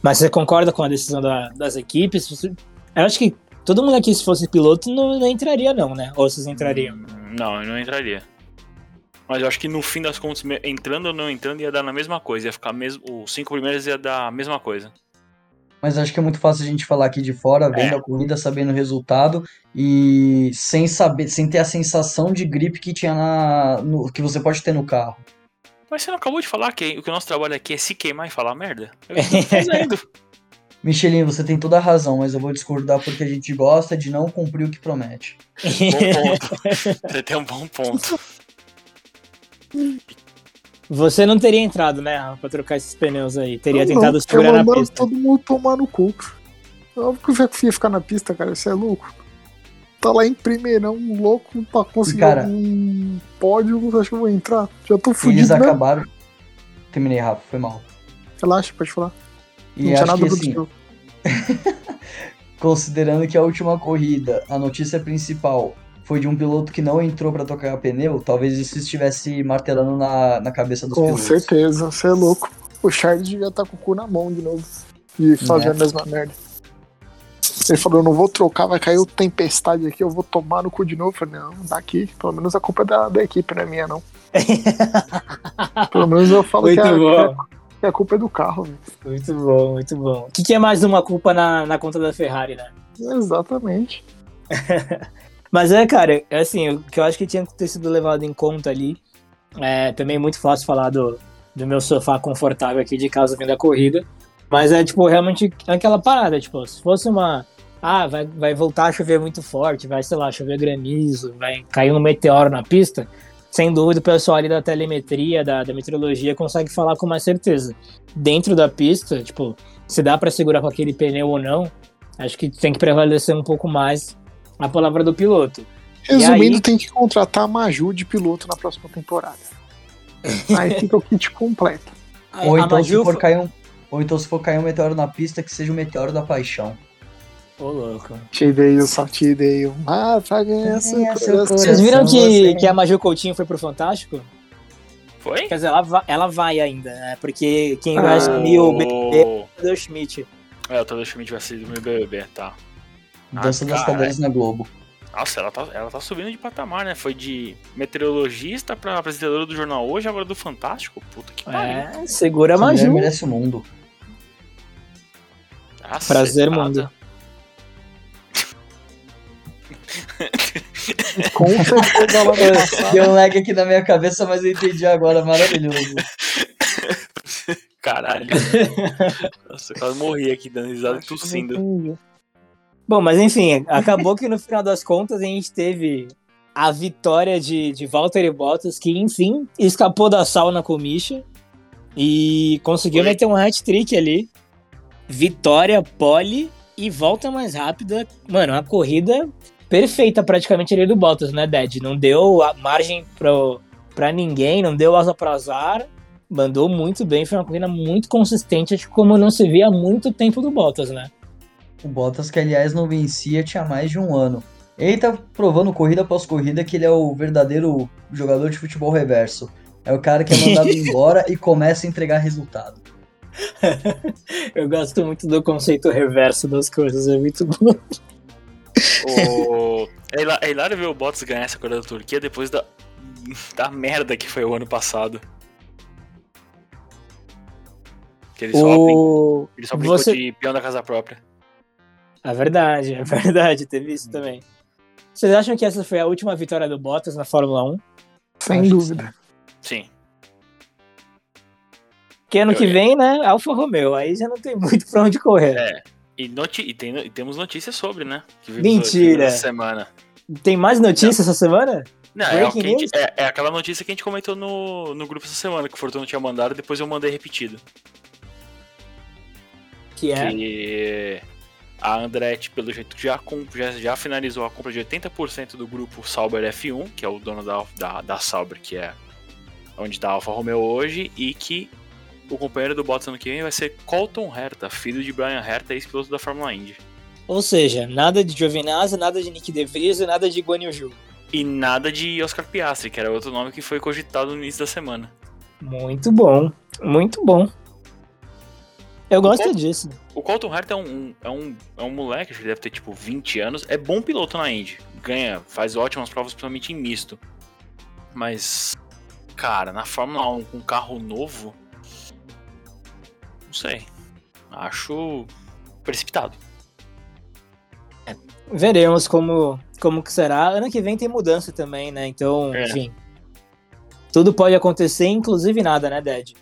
Mas você concorda com a decisão da, das equipes? Eu acho que todo mundo aqui, se fosse piloto, não, não entraria, não, né? Ou vocês entrariam? Não, eu não entraria. Mas eu acho que no fim das contas, entrando ou não entrando, ia dar na mesma coisa. Ia ficar mesmo. Os cinco primeiros ia dar a mesma coisa. Mas acho que é muito fácil a gente falar aqui de fora, vendo é. a corrida, sabendo o resultado e sem saber, sem ter a sensação de gripe que tinha na, no, que você pode ter no carro. Mas você não acabou de falar que o que o nosso trabalho aqui é se queimar e falar merda? Eu tô fazendo. Michelinho, você tem toda a razão, mas eu vou discordar porque a gente gosta de não cumprir o que promete. Bom ponto. Você tem um bom ponto. Você não teria entrado, né, pra trocar esses pneus aí. Teria não, tentado não, segurar na pista. todo mundo tomar no cu. Óbvio que eu já ia ficar na pista, cara. Você é louco. Tá lá em primeirão, louco, pra conseguir cara, um pódio. Acho que eu vou entrar. Já tô fudido. Eles acabaram. Terminei, Rafa, foi mal. Relaxa, pode falar. E não tinha nada que, assim, Considerando que a última corrida, a notícia principal foi de um piloto que não entrou para tocar pneu, talvez isso estivesse martelando na, na cabeça dos com pilotos. Com certeza, você é louco. O Charles devia estar tá com o cu na mão de novo e fazer é. a mesma merda. Ele falou, eu não vou trocar, vai cair o tempestade aqui, eu vou tomar no cu de novo. Eu falei, não, daqui, pelo menos a culpa é da, da equipe, não é minha, não. pelo menos eu falo que a, que a, culpa é do carro. Véio. Muito bom, muito bom. O que, que é mais uma culpa na, na conta da Ferrari, né? Exatamente. Mas é, cara, é assim, o que eu acho que tinha que ter sido levado em conta ali. É também muito fácil falar do, do meu sofá confortável aqui de casa vindo da corrida. Mas é, tipo, realmente aquela parada, tipo, se fosse uma. Ah, vai, vai voltar a chover muito forte, vai, sei lá, chover granizo, vai cair um meteoro na pista. Sem dúvida, o pessoal ali da telemetria, da, da meteorologia, consegue falar com mais certeza. Dentro da pista, tipo, se dá para segurar com aquele pneu ou não, acho que tem que prevalecer um pouco mais a palavra do piloto. Resumindo, aí... tem que contratar a Maju de piloto na próxima temporada. aí fica o kit completo. Ou então, Maju... se for cair um, ou então, se for cair um meteoro na pista, que seja o um meteoro da paixão. Ô, louco. Te dei o só te dei o ah, pra ganhar seu coração. Vocês viram que, que a Maju Coutinho foi pro Fantástico? Foi? Quer dizer, ela vai, ela vai ainda, né? Porque quem ah, vai assumir o BBB é o Schmidt. É, o Taylor Schmidt vai ser do meu BBB, tá. Dança ah, das cadeiras na Globo. Nossa, ela tá, ela tá subindo de patamar, né? Foi de meteorologista pra apresentadora do jornal hoje, agora do Fantástico. Puta que pariu. É, segura a magia. merece o mundo. Nossa, Prazer, mundo. Com certeza ela vai Deu um lag aqui na minha cabeça, mas eu entendi agora. Maravilhoso. Caralho. Nossa, eu quase morri aqui dando risada tossindo. Bom, mas enfim, acabou que no final das contas a gente teve a vitória de, de Valtteri Bottas, que enfim escapou da sauna com o Misha e conseguiu meter um hat-trick ali. Vitória, pole e volta mais rápida. Mano, a corrida perfeita praticamente ali do Bottas, né, Ded? Não deu a margem pro, pra ninguém, não deu asa pra azar. Mandou muito bem, foi uma corrida muito consistente, acho que como não se via há muito tempo do Bottas, né? O Bottas, que aliás não vencia tinha mais de um ano. Ele tá provando corrida após corrida que ele é o verdadeiro jogador de futebol reverso. É o cara que é mandado embora e começa a entregar resultado. Eu gosto muito do conceito reverso das coisas, é muito bom. O... É hilário ver o Bottas ganhar essa corrida da Turquia depois da... da merda que foi o ano passado. Que ele só, O... ele só brincou você- de peão da casa própria. É verdade, é verdade, teve isso também. Vocês acham que essa foi a última vitória do Bottas na Fórmula 1? Sem dúvida. Sim. Que ano Eu- que vem, né? Alfa Romeo, aí já não tem muito pra onde correr. É. E, noti e, tem- e temos notícias sobre, né? Mentira. Essa semana. Tem mais notícias essa semana? Não, é, o que gente- é- é aquela notícia que a gente comentou no, no grupo essa semana, que o Fortuna tinha mandado, depois eu mandei repetido. Que é. Que a Andretti, pelo jeito, já, já, já finalizou a compra de 80% do grupo Sauber F1, que é o dono da, da, da Sauber, que é onde está a Alfa Romeo hoje, e que o companheiro do Bottas ano que vem vai ser Colton Herta, filho de Brian Herta, ex-piloto da Fórmula Indy. Ou seja, nada de Giovinazzi, nada de Nick De Vries e nada de Guan Yu Zhou. E nada de Oscar Piastri, que era outro nome que foi cogitado no início da semana. Muito bom, muito bom. Eu gosto Bom. disso. O Colton Herta é um, é, um, é um moleque, acho que deve ter tipo 20 anos. É bom piloto na Indy. Ganha, faz ótimas provas, principalmente em misto. Mas, cara, na Fórmula 1 com um carro novo. Não sei. Acho precipitado. Veremos como, como que será. Ano que vem tem mudança também, né? Então, É. enfim. Tudo pode acontecer, inclusive nada, né, Dad?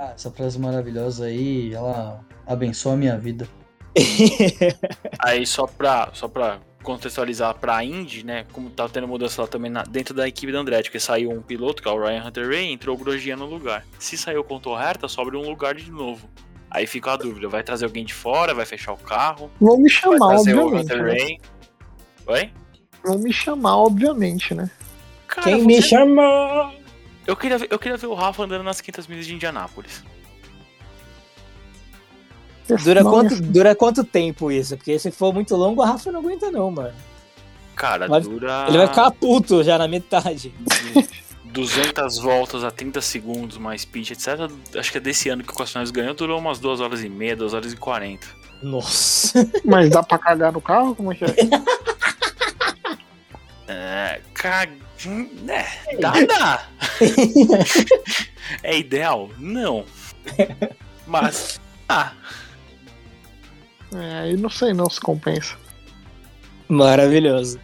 Ah, essa frase maravilhosa aí, ela abençoa a minha vida. Aí só pra, só pra contextualizar pra Indy, né? Como tá tendo mudança lá também na- dentro da equipe da Andretti, porque saiu um piloto, que é o Ryan Hunter Ray, e entrou o Grosjean no lugar. Se saiu o Colton Herta, sobra um lugar de novo. Aí fica a dúvida, vai trazer alguém de fora, vai fechar o carro, Vão me vai chamar, o obviamente. Né? Oi? Vão me chamar, obviamente, né? Cara, Quem você- me chama? Eu queria, ver, eu queria ver o Rafa andando nas 500 milhas de Indianápolis. Dura quanto, dura quanto tempo isso? Porque se for muito longo, a Rafa não aguenta, não, mano. Cara, Vai- dura Ele vai ficar puto já na metade. 200 voltas a 30 segundos, mais pitch, etc. Acho que é desse ano que o Questionários ganhou, durou umas 2 horas e meia, 2 horas e 40. Nossa. Mas dá pra cagar no carro? Como é que é? É, cag... né, dá, dá. é ideal? Não. Mas, ah, É, aí não sei não se compensa. Maravilhoso.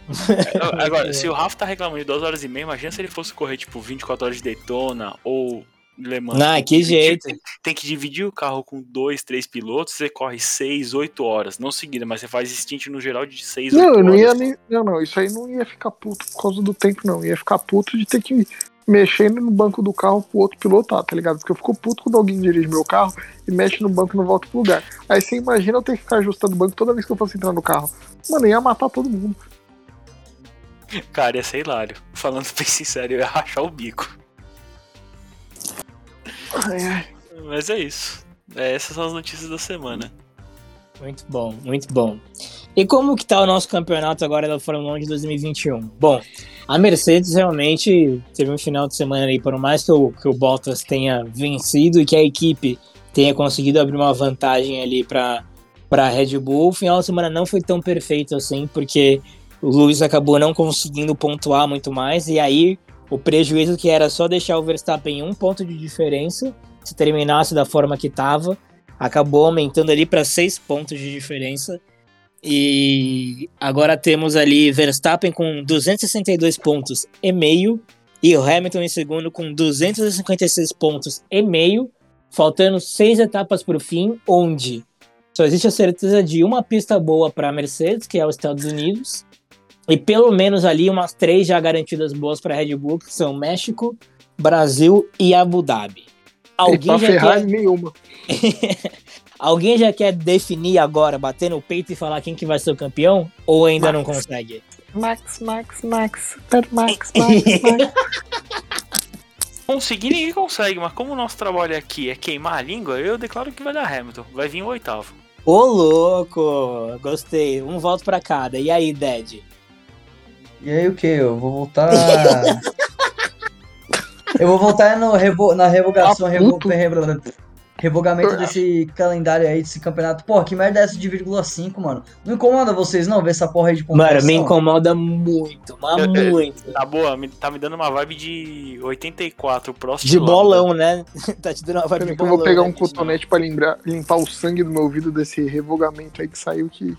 agora, se o Rafa tá reclamando de 2 horas e meia, imagina se ele fosse correr, tipo, 24 horas de Daytona ou Le Mans. Ah, Tem que dividir- jeito. Tem que dividir o carro com dois, três pilotos, você corre 6, 8 horas. Não seguida, mas você faz stint no geral de 6, 8 Não, horas. eu não ia nem. Não, não, isso aí não ia ficar puto por causa do tempo, não. Ia ficar puto de ter que mexer no banco do carro pro outro pilotar, tá ligado? Porque eu fico puto quando alguém dirige meu carro e mexe no banco e não volta pro lugar. Aí você imagina eu ter que ficar ajustando o banco toda vez que eu fosse entrar no carro. Mano, ia matar todo mundo. Cara, ia ser hilário. Falando bem sincero, eu ia rachar o bico. Ai, ai. Mas é isso. É, essas são as notícias da semana. Muito bom, muito bom. E como que tá o nosso campeonato agora da Fórmula 1 de 2021? Bom, a Mercedes realmente teve um final de semana aí, por mais que o, que o Bottas tenha vencido e que a equipe tenha conseguido abrir uma vantagem ali para para Red Bull, o final de semana não foi tão perfeito assim, porque o Lewis acabou não conseguindo pontuar muito mais, e aí o prejuízo que era só deixar o Verstappen um ponto de diferença, se terminasse da forma que estava, acabou aumentando ali para seis pontos de diferença. E agora temos ali Verstappen com 262 pontos e meio e o Hamilton em segundo com 256 pontos e meio, faltando seis etapas para o fim, onde só existe a certeza de uma pista boa para a Mercedes, que é os Estados Unidos, e pelo menos ali umas três já garantidas boas para a Red Bull, que são México, Brasil e Abu Dhabi. Alguém já Ferrari quer... nenhuma. Alguém já quer definir agora, bater no peito e falar quem que vai ser o campeão? Ou ainda não Max. consegue? Max, Max, Max, Super Max, Max, Max. Conseguir ninguém consegue, mas como o nosso trabalho aqui é queimar a língua, eu declaro que vai dar Hamilton. Vai vir o oitavo. Ô, louco! Gostei. Um voto pra cada. E aí, Dad? E aí o que? Eu vou voltar. eu vou voltar no revo... na revogação. Ah, revo... puto. revo- Revogamento desse calendário aí, desse campeonato. Porra, que merda é essa de vírgula 5, mano? Não incomoda vocês não ver essa porra aí de pontuação? Mano, me incomoda muito, mas Eu- eu- muito. Tá boa, me- tá me dando uma vibe de 84, o próximo. De bolão, né? tá te dando uma vibe Peraí de que eu bolão. vou pegar né, um cotonete pra limpar, limpar o sangue do meu ouvido desse revogamento aí que saiu que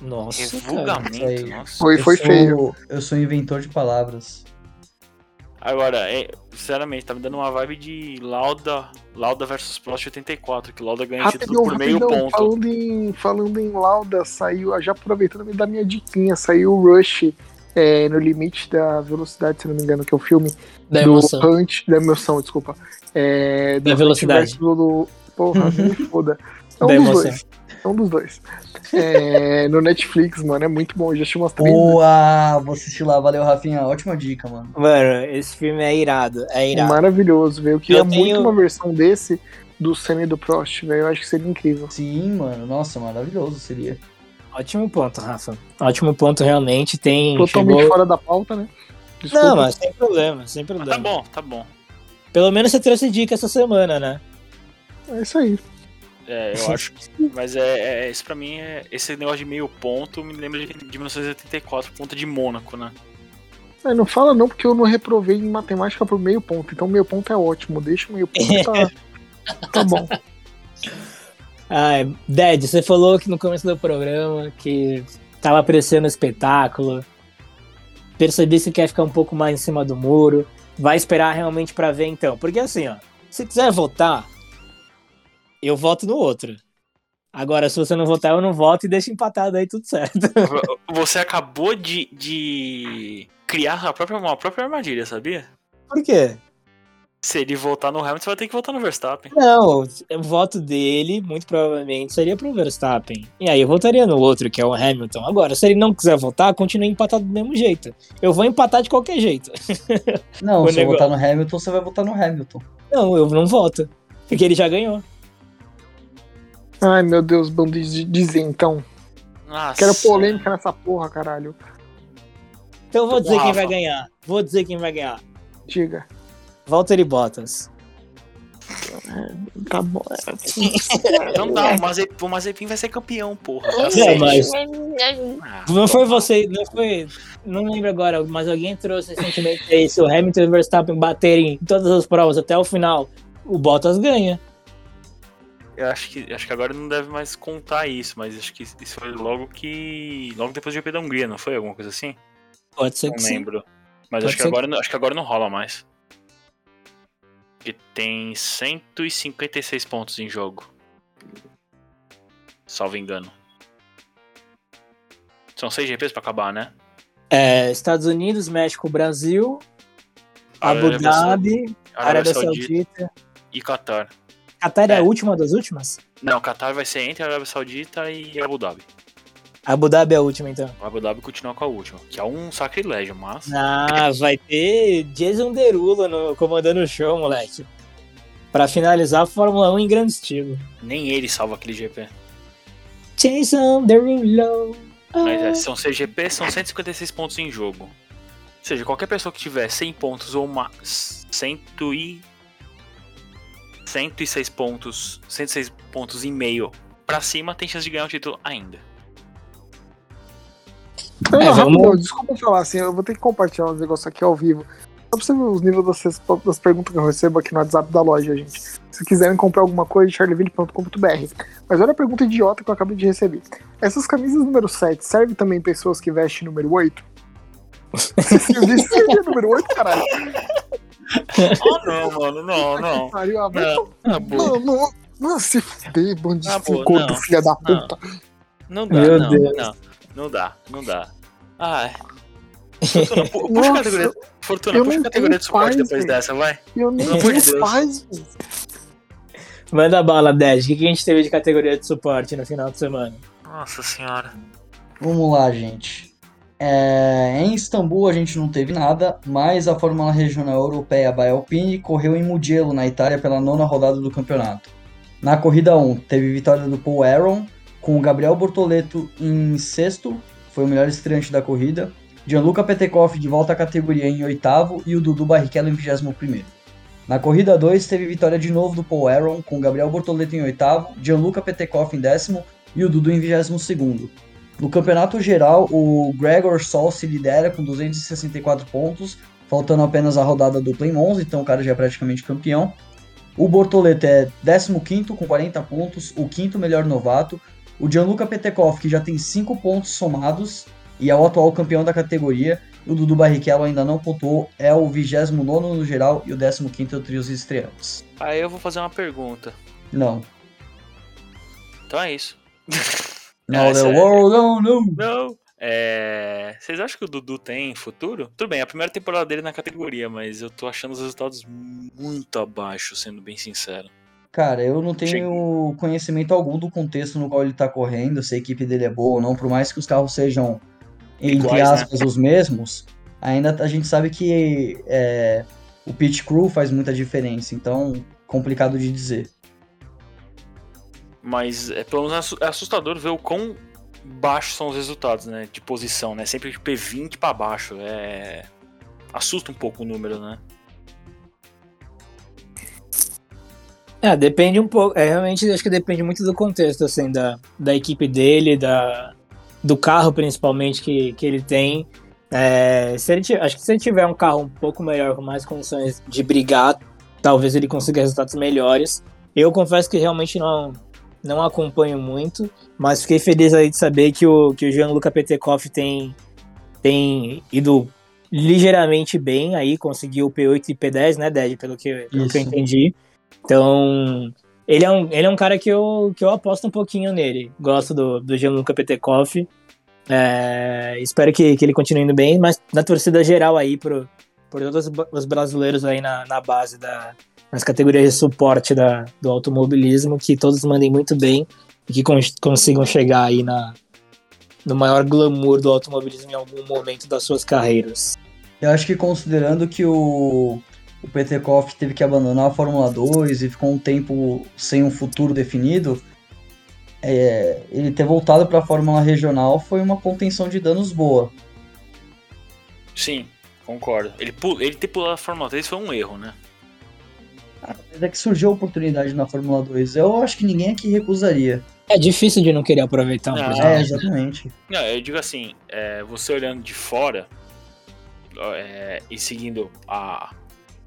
Nossa, cara. Aí. nossa. foi, Eu foi sou- feio. Eu sou inventor de palavras. Agora, é, sinceramente, tá me dando uma vibe de Lauda, Lauda versus Prost 84, que Lauda ganha título Rapidão, por meio rapidão, ponto. falando em, falando em Lauda, saiu, já aproveitando da minha diquinha, saiu o Rush é, no limite da velocidade, se não me engano, que é o filme Da do emoção. Hunt, da emoção, desculpa. É, Da velocidade. versus Do, do, porra, me foda. É um Da dos emoção. dois. É um dos dois. É, no Netflix, mano, é muito bom. Eu já assisti umas três vezes. Boa! Vou assistir lá, valeu, Rafinha. Ótima dica, mano. Mano, esse filme é irado, é irado. maravilhoso, velho. Eu queria Eu tenho- muito uma versão desse do Senna e do Prost, velho. Eu acho que seria incrível. Sim, mano. Nossa, maravilhoso seria. Ótimo ponto, Rafa. Ótimo ponto, realmente. Tem. Totalmente chegou- fora da pauta, né? Desculpa. Não, mas sem problema, sem Mas problema. tá bom, tá bom. Pelo menos você trouxe dica essa semana, né? É isso aí. É, eu acho que. Mas é, é- Isso pra mim é. Esse negócio de meio ponto me lembra de, de 1984, ponto de Mônaco, né? É, não fala não, porque eu não reprovei em matemática por meio ponto. Então meio ponto é ótimo. Deixa o meio ponto, tá, tá bom. Ai, Ded, você falou que no começo do programa que tava apreciando o espetáculo. Percebi que você quer ficar um pouco mais em cima do muro. Vai esperar realmente pra ver então. Porque assim, ó, se quiser votar, eu voto no outro. Agora, se você não votar, eu não voto e deixa empatado aí tudo certo. Você acabou de, de criar a própria, uma própria armadilha, sabia? Por quê? Se ele votar no Hamilton, você vai ter que votar no Verstappen. Não, o voto dele, muito provavelmente, seria pro Verstappen. E aí eu votaria no outro, que é o Hamilton. Agora, se ele não quiser votar, continua empatado do mesmo jeito. Eu vou empatar de qualquer jeito. Não, O se eu negócio- votar no Hamilton, você vai votar no Hamilton. Não, eu não voto. Porque ele já ganhou. Ai, meu Deus, bando de dizer então. Nossa. Quero polêmica nessa porra, caralho. Então eu vou dizer quem Rafa. vai ganhar. Vou dizer quem vai ganhar. Diga. Valtteri Bottas. Tá bom. Não dá, o Mazepin, o Mazepin vai ser campeão, porra. Não, sei. mas Ah, não foi você, não foi. Não lembro agora, mas alguém trouxe recentemente aí, se o Hamilton e o Verstappen baterem em todas as provas até o final, o Bottas ganha. Eu acho que, acho que agora não deve mais contar isso, mas acho que isso foi logo que. Logo depois do GP da Hungria, não foi? Alguma coisa assim? Pode ser Não que sim. lembro. Mas Pode acho que, agora, não- acho que agora não rola mais. Porque tem 156 pontos em jogo. Salvo engano. São 6 GPs pra acabar, né? É, Estados Unidos, México, Brasil, Abu Arábia Saudita- Dhabi, Arábia Saudita. e Qatar. Qatar é a É. última das últimas? Não, Qatar vai ser entre a Arábia Saudita e Abu Dhabi. Abu Dhabi é a última, então. Abu Dhabi continua com a última, que é um sacrilégio, mas. Ah, vai ter Jason Derulo no, comandando o show, moleque. Pra finalizar a Fórmula 1 em grande estilo. Nem ele salva aquele GP. Jason Derulo. Mas é, são CGP, são 156 pontos em jogo. Ou seja, qualquer pessoa que tiver 100 pontos ou mais, 100 e 106 pontos, 106 pontos e meio pra cima tem chance de ganhar o título ainda. Não, É, não, vamos- rapidão, desculpa falar assim, eu vou ter que compartilhar uns negócios aqui ao vivo. Só pra você ver os níveis das, perguntas que eu recebo aqui no WhatsApp da loja, gente. Se quiserem comprar alguma coisa, charleville.com.br. Mas olha a pergunta idiota que eu acabei de receber. Essas camisas número 7 servem também pessoas que vestem número 8? Se visse seria número 8, caralho. Oh não, mano, não, não. Pariu, ah, vai Não, boa. Não, não, não se fuder, bandido boa, gordo, não. filha da puta. Não dá, Meu não, Deus. não. Não dá, não dá. Ai. Fortuna, pu- puxa a Nossa, categoria. Fortuna, puxa a categoria de suporte depois dessa, vai. Eu nem de tenho paz. Manda bala, Ded. O que que a gente teve de categoria de suporte no final de semana? Nossa senhora. Vamos lá, gente. É, em Istambul a gente não teve nada, mas a Fórmula Regional Europeia by Alpine correu em Mugello, na Itália, pela nona rodada do campeonato. Na corrida 1, teve vitória do Paul Aaron, com o Gabriel Bortoleto em sexto, foi o melhor estreante da corrida. Gianluca Petekoff de volta à categoria em oitavo e o Dudu Barrichello em vigésimo primeiro. Na corrida 2 teve vitória de novo do Paul Aaron, com Gabriel Bortoleto em oitavo, Gianluca Petekoff em décimo e o Dudu em vigésimo segundo. No campeonato geral, o Gregor Sol se lidera com 264 pontos, faltando apenas a rodada dupla em 11, então o cara já é praticamente campeão. O Bortoleto é 15 com 40 pontos, o quinto melhor novato. O Gianluca Petekoff, que já tem 5 pontos somados e é o atual campeão da categoria, o Dudu Barrichello ainda não pontuou, é o 29 no geral e o 15 é o Trios Estreantes. Aí eu vou fazer uma pergunta. Não. Então é isso. Não, the é- world don't know. Não. É... Vocês acham que o Dudu tem futuro? Tudo bem, é a primeira temporada dele na categoria, mas eu tô achando os resultados muito abaixo, sendo bem sincero. Cara, eu não tenho conhecimento algum do contexto no qual ele tá correndo, se a equipe dele é boa ou não, por mais que os carros sejam, entre Iguais, né? aspas, os mesmos, ainda a gente sabe que é, o pit crew faz muita diferença, então complicado de dizer. Mas é pelo menos assu- é assustador ver o quão baixos são os resultados, né? De posição, né? Sempre de P20 pra baixo. É. Assusta um pouco o número, né? É, depende um pouco. É, realmente acho que depende muito do contexto, assim, da, da equipe dele, da, do carro principalmente que, que ele tem. É, se ele, acho que se ele tiver um carro um pouco melhor, com mais condições de brigar, talvez ele consiga resultados melhores. Eu confesso que realmente não, não acompanho muito, mas fiquei feliz aí de saber que o, que o Gianluca Petekoff tem, tem ido ligeiramente bem aí, conseguiu o P8 e P10, né, Ded, pelo que, pelo que eu entendi. Então, ele é um, ele é um cara que eu, que eu aposto um pouquinho nele. Gosto do, do Gianluca Petekoff. É, espero que, que ele continue indo bem, mas na torcida geral aí, pro, por todos os brasileiros aí na, na base da, nas categorias de suporte da, do automobilismo, que todos mandem muito bem e que cons- consigam chegar aí na, no maior glamour do automobilismo em algum momento das suas carreiras. Eu acho que considerando que o, o Petekoff teve que abandonar a Fórmula 2 e ficou um tempo sem um futuro definido, é, ele ter voltado para a Fórmula Regional foi uma contenção de danos boa. Sim, concordo. Ele, ele ter pulado a Fórmula 3 foi um erro, né? Mas é que surgiu a oportunidade na Fórmula 2. Eu acho que ninguém aqui recusaria. É difícil de não querer aproveitar um projeto. É, exatamente. Não, eu digo assim, é, você olhando de fora é, e seguindo a,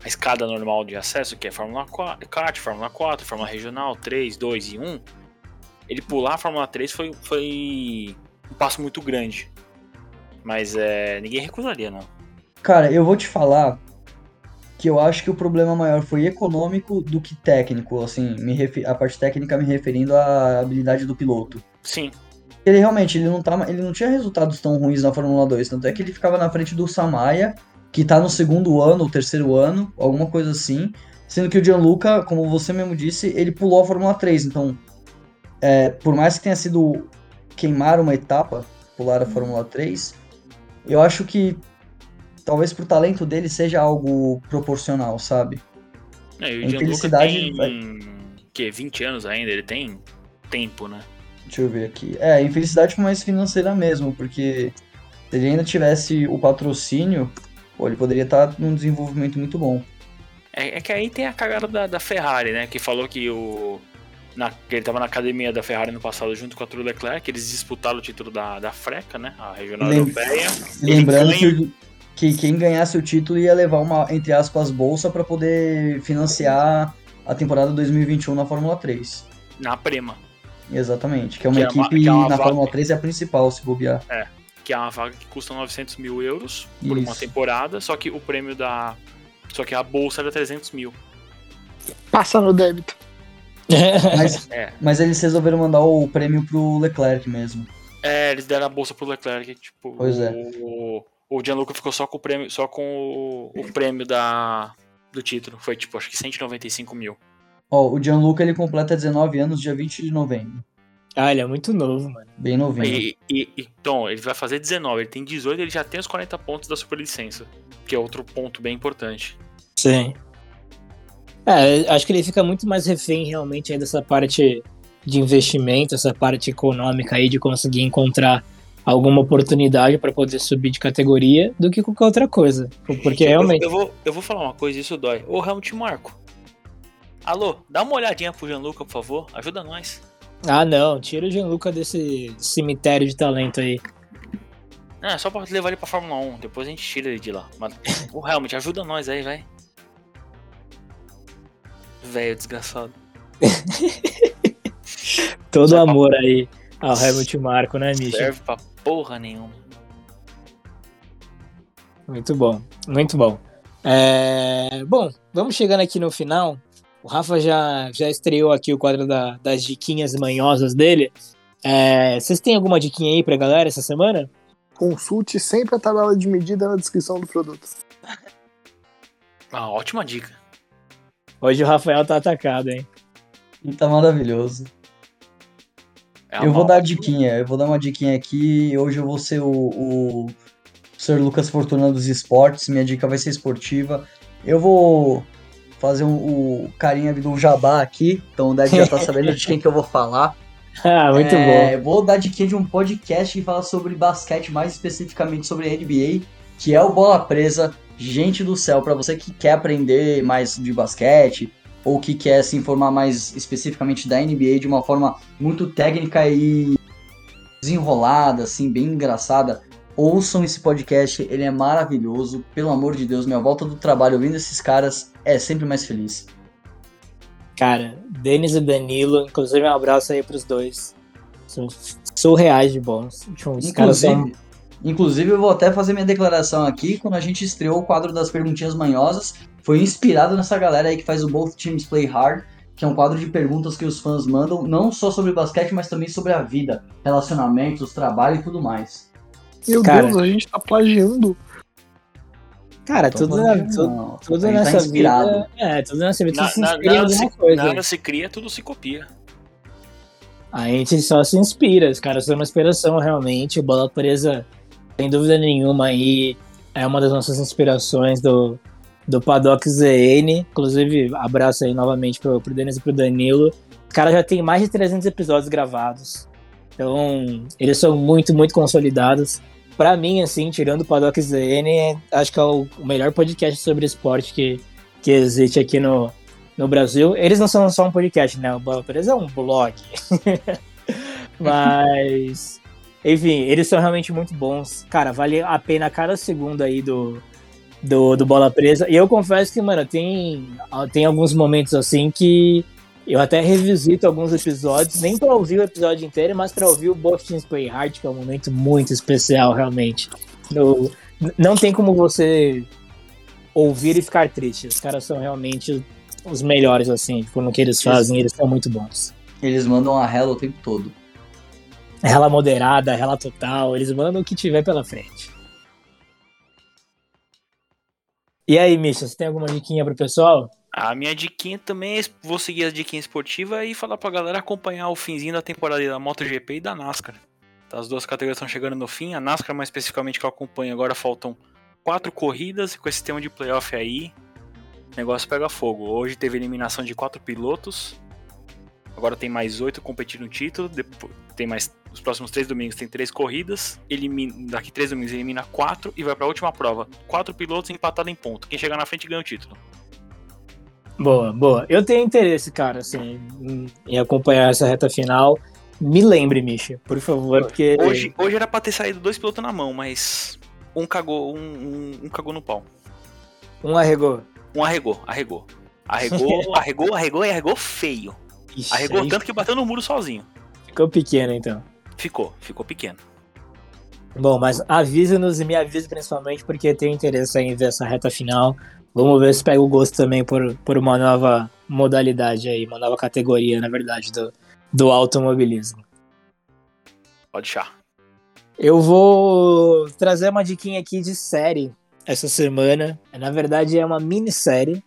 a escada normal de acesso, que é Fórmula 4, kart, Fórmula 4, Fórmula Regional, 3, 2 e 1, ele pular a Fórmula 3 foi, foi um passo muito grande. Mas é, ninguém recusaria, não. Cara, eu vou te falar que eu acho que o problema maior foi econômico do que técnico, assim, a parte técnica me referindo à habilidade do piloto. Sim, Ele realmente ele não, tá, ele não tinha resultados tão ruins na Fórmula 2, tanto é que ele ficava na frente do Samaya, que tá no segundo ano ou terceiro ano, alguma coisa assim, sendo que o Gianluca, como você mesmo disse, ele pulou a Fórmula 3, então é, por mais que tenha sido queimar uma etapa, pular a Fórmula 3, eu acho que talvez pro talento dele seja algo proporcional, sabe? É, e o Gianluca tem vai- que 20 anos ainda, ele tem tempo, né? Deixa eu ver aqui. É, infelicidade mais financeira mesmo, porque se ele ainda tivesse o patrocínio, pô, ele poderia estar num desenvolvimento muito bom. É, é que aí tem a cagada da, da Ferrari, né? Que falou que o. Na, que ele tava na academia da Ferrari no passado junto com a True Leclerc, eles disputaram o título da, da Freca, né? A regional Lem- europeia. Ele Lembrando ganha- que, o- que quem ganhasse o título ia levar uma, entre aspas, bolsa para poder financiar a temporada 2021 na Fórmula 3. na Prema, Exatamente, que é uma Que é uma- equipe é uma na vaga- Fórmula 3 é a principal, se bobear. que é uma vaga que custa 900 mil euros por uma Isso. temporada, só que o prêmio da. Só que a bolsa era 300 mil. Passa no débito. Mas, É. mas eles resolveram mandar o prêmio pro Leclerc mesmo. É, eles deram a bolsa pro Leclerc, tipo. Pois é. O, o Gianluca ficou só com o prêmio, só com o, o prêmio da, do título. Foi tipo, acho que 195 mil. Ó, o Gianluca ele completa 19 anos dia 20 de novembro. ah, ele é muito novo, mano. Bem novinho. E, e- e- então, ele vai fazer 19, ele tem 18, ele já tem os 40 pontos da superlicença. Que é outro ponto bem importante. Sim. É, acho que ele fica muito mais refém realmente aí dessa parte de investimento, essa parte econômica aí de conseguir encontrar alguma oportunidade para poder subir de categoria do que qualquer outra coisa. Porque eu, realmente. Eu vou, eu vou falar uma coisa, isso dói. Ô, Helmut Marco. Alô, dá uma olhadinha pro Gianluca, por favor. Ajuda nós. Ah, não. Tira o Gianluca desse cemitério de talento aí. Não, é só pra levar ele pra Fórmula 1. Depois a gente tira ele de lá. Mas, o Helmut, ajuda nós aí, vai. Velho desgraçado. Todo amor aí ao Helmut Marco, né, Misha? Serve pra porra nenhuma. Muito bom, muito bom. É... Bom, vamos chegando aqui no final. O Rafa já, já estreou aqui o quadro da, das diquinhas manhosas dele. É... Vocês têm alguma diquinha aí pra galera essa semana? Consulte sempre a tabela de medida na descrição do produto. Uma ótima dica. Hoje o Rafael tá atacado, hein? Tá maravilhoso. É eu vou dar a diquinha, eu vou dar uma diquinha aqui. Hoje eu vou ser o, o Sr. Lucas Fortuna dos esportes. Minha dica vai ser esportiva. Eu vou fazer um, o carinha do jabá aqui. Então o Dad já tá sabendo de quem que eu vou falar. Ah, muito É, bom. Vou dar diquinha de um podcast que fala sobre basquete, mais especificamente sobre NBA, que é o Bola Presa. Gente do céu, pra você que quer aprender mais de basquete ou que quer se informar mais especificamente da NBA de uma forma muito técnica e desenrolada, assim, bem engraçada, ouçam esse podcast, ele é maravilhoso. Pelo amor de Deus, minha volta do trabalho ouvindo esses caras é sempre mais feliz. Cara, Denis e Danilo, inclusive um abraço aí pros dois. São surreais de bons. Os caras são. Inclusive, eu vou até fazer minha declaração aqui. Quando a gente estreou o quadro das perguntinhas manhosas, foi inspirado nessa galera aí que faz o Both Teams Play Hard, que é um quadro de perguntas que os fãs mandam, não só sobre basquete, mas também sobre a vida, relacionamentos, trabalho e tudo mais. Meu Cara. Deus, a gente tá plagiando. Cara, tudo, na, tudo, tá nessa inspirado. vida. É, tudo nessa vida Na- se na- inspira em nada, alguma se, coisa. nada se cria, tudo se copia. A gente só se inspira, os caras são uma inspiração realmente. O Bola Presa, sem dúvida nenhuma, aí é uma das nossas inspirações do, do Paddock ZN. Inclusive, abraço aí novamente pro, pro Denis e pro Danilo. Os caras já tem mais de 300 episódios gravados. Então, eles são muito, muito consolidados. Pra mim, assim, tirando o Paddock ZN, acho que é o, melhor podcast sobre esporte que, que existe aqui no, no Brasil. Eles não são só um podcast, né? O Presa é um blog. Mas, enfim, eles são realmente muito bons. Cara, vale a pena cada segundo aí do, do, do Bola Presa. E eu confesso que, mano, tem, tem alguns momentos assim que eu até revisito alguns episódios, nem pra ouvir o episódio inteiro, mas pra ouvir o Both Teams Play Hard, que é um momento muito especial, realmente. No- não tem como você ouvir e ficar triste. Os caras são realmente os melhores, assim, tipo, no que eles fazem, eles são muito bons. Eles mandam a rela o tempo todo. Rela moderada, rela total, eles mandam o que tiver pela frente. E aí, Misha, você tem alguma diquinha pro pessoal? A minha diquinha também é vou seguir a diquinha esportiva e falar pra galera acompanhar o finzinho da temporada da MotoGP e da NASCAR. As duas categorias estão chegando no fim. A NASCAR, mais especificamente, que eu acompanho agora, faltam quatro corridas e com esse sistema de playoff aí, o negócio pega fogo. Hoje teve eliminação de quatro pilotos. Agora tem mais oito competindo no título. Depois, tem mais. Os próximos três domingos tem três corridas. Elimina, daqui três domingos elimina quatro e vai pra última prova. Quatro pilotos empatados em ponto. Quem chegar na frente ganha o título. Boa, boa. Eu tenho interesse, cara, assim, em- em acompanhar essa reta final. Me lembre, Misha, por favor, porque. Hoje, hoje era pra ter saído dois pilotos na mão, mas um cagou, um, um, um cagou no pau. Um arregou. Um arregou, arregou. Arregou, arregou, arregou e arregou feio. Ixi, Arregou tanto que bateu no muro sozinho. Ficou pequeno, então. Ficou, ficou pequeno. Bom, mas avisa-nos e me avisa principalmente porque tenho interesse em ver essa reta final. Vamos ver se pega o gosto também por, por uma nova modalidade aí, uma nova categoria, na verdade, do, do automobilismo. Pode chá. Eu vou trazer uma diquinha aqui de série essa semana. Na verdade, é uma minissérie.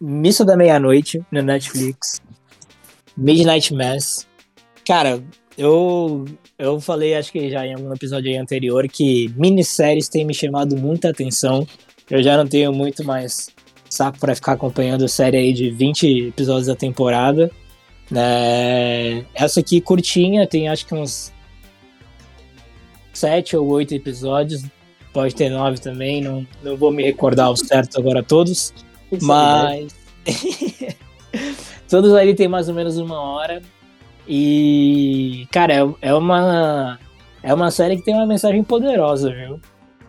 Missa da Meia-Noite, no Netflix. Midnight Mass. Cara, eu, eu falei, acho que já em algum episódio anterior, que minisséries têm me chamado muita atenção. Eu já não tenho muito mais saco para ficar acompanhando série aí de 20 episódios da temporada. né? essa aqui curtinha, tem acho que uns sete ou oito episódios. Pode ter nove também, não, não vou me recordar o certo agora todos. Mas. todos ali tem mais ou menos uma hora. E. Cara, é, é uma. É uma série que tem uma mensagem poderosa, viu?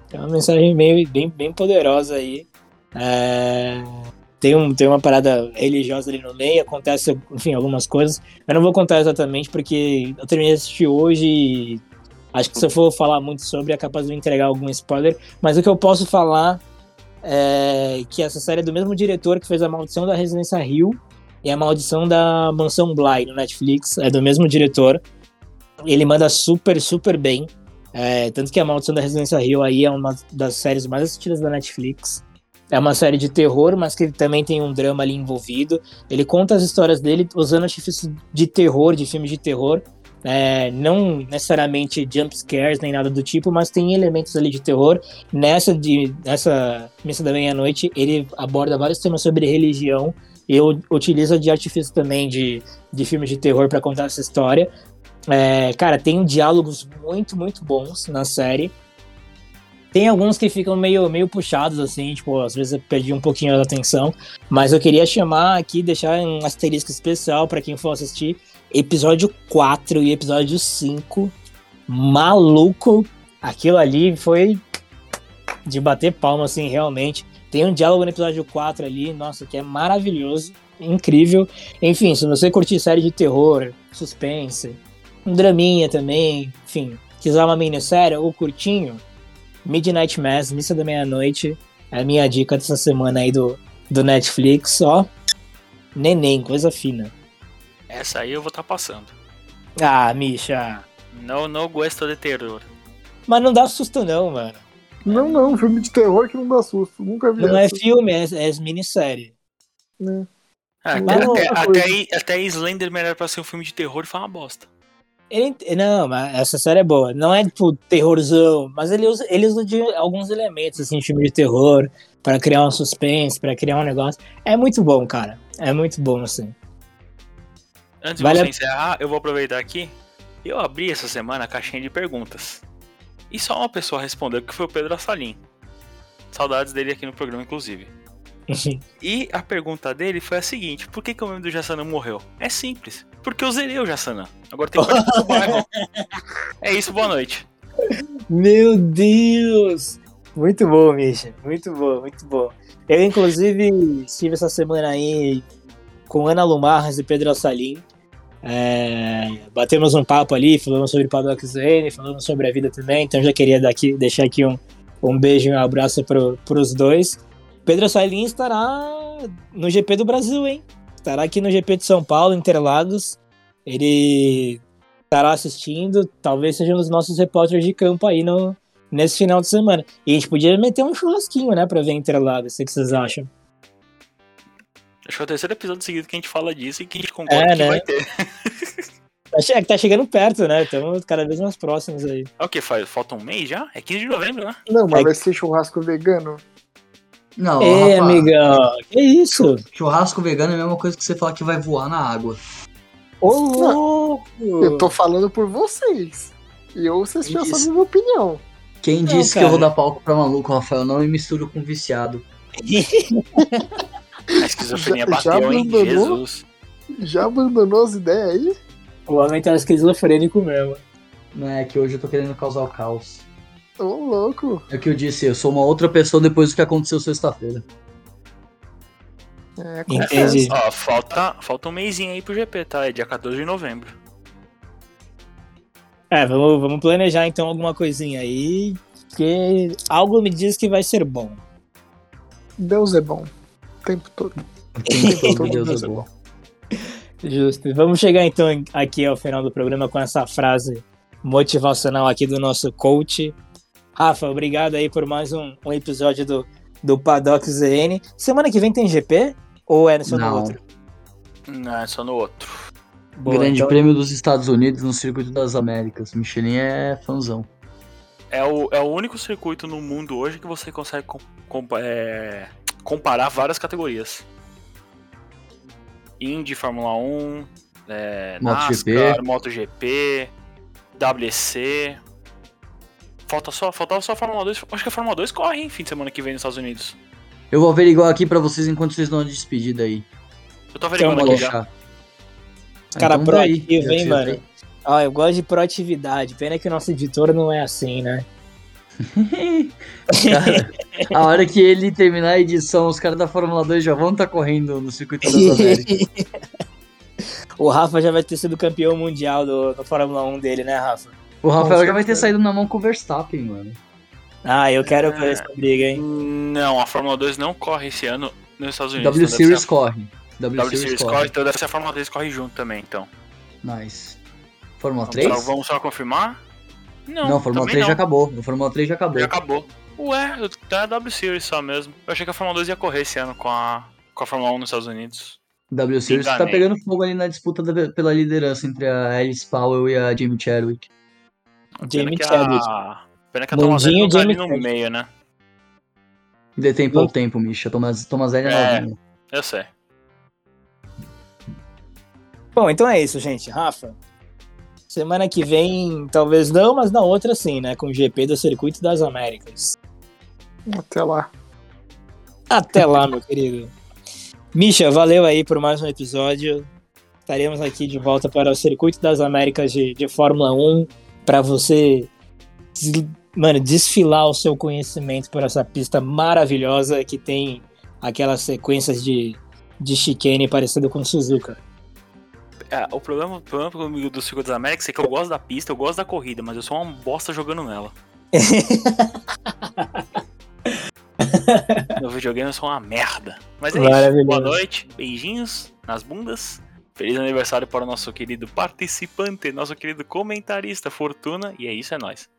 Tem uma mensagem meio, bem, bem poderosa aí. É, tem, um, tem uma parada religiosa ali no meio, acontece, enfim, algumas coisas. Eu não vou contar exatamente porque eu terminei de assistir hoje e acho que se eu for falar muito sobre é capaz de entregar algum spoiler. Mas o que eu posso falar é que essa série é do mesmo diretor que fez A Maldição da Residência Rio e A Maldição da Mansão Bly no Netflix. É do mesmo diretor. Ele manda super, super bem. É, tanto que A Maldição da Residência Rio aí é uma das séries mais assistidas da Netflix. É uma série de terror, mas que também tem um drama ali envolvido. Ele conta as histórias dele usando artifícios de terror, de filmes de terror. É, não necessariamente jump scares nem nada do tipo, mas tem elementos ali de terror. Nessa de nessa missa da meia-noite, ele aborda vários temas sobre religião e utiliza de artifício também de, de filmes de terror para contar essa história. É, cara, tem diálogos muito, muito bons na série. Tem alguns que ficam meio, meio puxados, assim, tipo, às vezes eu perdi um pouquinho da atenção. Mas eu queria chamar aqui, deixar um asterisco especial para quem for assistir. Episódio 4 e episódio 5. Maluco! Aquilo ali foi de bater palma, assim, realmente. Tem um diálogo no episódio 4 ali, nossa, que é maravilhoso, incrível. Enfim, se você curtir série de terror, suspense, um draminha também, enfim, quiser uma minissérie ou curtinho, Midnight Mass, Missa da Meia-Noite, é a minha dica dessa semana aí do, do Netflix, ó. Neném, coisa fina. Essa aí eu vou estar tá passando. Ah, Misha. Não, não gosto de terror. Mas não dá susto não, mano. Não, não, filme de terror que não dá susto. Nunca vi. Não essa. é filme, é, é minissérie. É. Ah, até, até, até, aí, até Slenderman era pra ser um filme de terror e foi uma bosta. Ele, não, mas essa série é boa. Não é tipo terrorzão, mas ele usa, ele usa de alguns elementos, assim, filme de terror, para criar um suspense, para criar um negócio. É muito bom, cara. É muito bom, assim. Antes vale de você a... encerrar, eu vou aproveitar aqui. Eu abri essa semana a caixinha de perguntas. E só uma pessoa respondeu, que foi o Pedro Assalim. Saudades dele aqui no programa, inclusive. e a pergunta dele foi a seguinte: por que, que o meme do Jassanã morreu? É simples. Porque eu zerei o Jassanã. Agora tem que. É isso, boa noite. Meu Deus! Muito bom, Misha. Muito bom, muito bom. Eu, inclusive, estive essa semana aí com Ana Lumarras e Pedro Salim. É, batemos um papo ali, falamos sobre Paddock Zane, falamos sobre a vida também. Então já queria daqui, deixar aqui um, um beijo e um abraço para os dois. Pedro Salim estará no GP do Brasil, hein? Estará aqui no GP de São Paulo, Interlagos. Ele estará assistindo, talvez seja um dos nossos repórteres de campo aí no, nesse final de semana. E a gente podia meter um churrasquinho, né, pra ver Interlagos. O que vocês acham? Acho que é o terceiro episódio seguido que a gente fala disso e que a gente concorda é, que né? vai ter. Tá, tá chegando perto, né? Estamos cada vez mais próximos aí. É o que? Falta um mês já? É 15 de novembro, né? Não, mas é... vai ser churrasco vegano. Não, Rafa, amigão, que isso? Churrasco vegano é a mesma coisa que você falar que vai voar na água. Ô, louco! Eu tô falando por vocês. E eu vocês já sabem a minha opinião. Quem não, disse cara. que eu vou dar palco pra maluco, Rafael? Não me misturo com viciado. a esquizofrenia já, bateu, já hein? Jesus. Já abandonou as ideias aí? O homem tá esquizofrênico mesmo. Não é que hoje eu tô querendo causar o caos. Ô, louco. É o que eu disse, eu sou uma outra pessoa depois do que aconteceu sexta-feira. É, Entendi. Ó, falta, falta um mêsinho aí pro GP, tá? É dia 14 de novembro. É, vamos, vamos planejar então alguma coisinha aí, porque algo me diz que vai ser bom. Deus é bom. O tempo todo. O tempo todo Deus, Deus é, é bom. Justo. Vamos chegar então aqui ao final do programa com essa frase motivacional aqui do nosso coach, Rafa, obrigado aí por mais um, um episódio do, do Paddock ZN. Semana que vem tem GP? Ou é só Não. no outro? Não, é só no outro. Boa, Grande então... Prêmio dos Estados Unidos no Circuito das Américas. Michelin é fãzão. É o, é o único circuito no mundo hoje que você consegue com, com, é, comparar várias categorias. Indy, Fórmula 1, é, MotoGP. NASCAR, MotoGP, WC, Falta só, faltava só a Fórmula 2. Acho que a Fórmula 2 corre, hein, fim de semana que vem nos Estados Unidos. Eu vou averiguar aqui pra vocês enquanto vocês dão a despedida aí. Eu tô averiguando Então, aqui já. Achar. Cara Então daí, proativo, hein, mano? Ó, eu gosto de proatividade. Pena que o nosso editor não é assim, né? Cara, a hora que ele terminar a edição, os caras da Fórmula 2 já vão estar correndo no circuito das Américas. o Rafa já vai ter sido campeão mundial do, do Fórmula 1 dele, né, Rafa? O Rafael já vai ter saído na mão com o Verstappen, mano. Ah, eu quero ver essa briga, hein? Não, a Fórmula 2 não corre esse ano nos Estados Unidos. W então Series ser corre. W, W Series corre. corre, então deve ser a Fórmula 3 corre junto também, então. Nice. Fórmula Vamos 3? só, vamos só confirmar? Não, Não, Fórmula também 3 não. já acabou. A Fórmula 3 já acabou. Já acabou. Ué, tá a W Series só mesmo. Eu achei que a Fórmula 2 ia correr esse ano com a, com a Fórmula 1 nos Estados Unidos. W Series tá Enganei. pegando fogo ali na disputa da- pela liderança entre a Alice Powell e a Jamie Chadwick. Jamie Pena que Chadwick. a, pena que a Edison tá ali Jamie no Chadwick. meio, né? Ainda tem pouco tempo, Misha. Thomas, Thomas Edison é É. novinho. Eu sei. Bom, então é isso, gente. Rafa, semana que vem, talvez não, mas na outra sim, né? Com o GP do Circuito das Américas. Até lá. Até lá, meu querido. Misha, valeu aí por mais um episódio. Estaremos aqui de volta para o Circuito das Américas de, de Fórmula 1 para você, mano, desfilar o seu conhecimento por essa pista maravilhosa que tem aquelas sequências de, de chicane parecido com Suzuka. É, o problema, o problema comigo do Circuito das Américas é que eu gosto da pista, eu gosto da corrida, mas eu sou uma bosta jogando nela. No videogame eu sou uma merda. Mas é isso. Boa noite, beijinhos nas bundas. Feliz aniversário para o nosso querido participante, nosso querido comentarista Fortuna. E é isso, é nóis.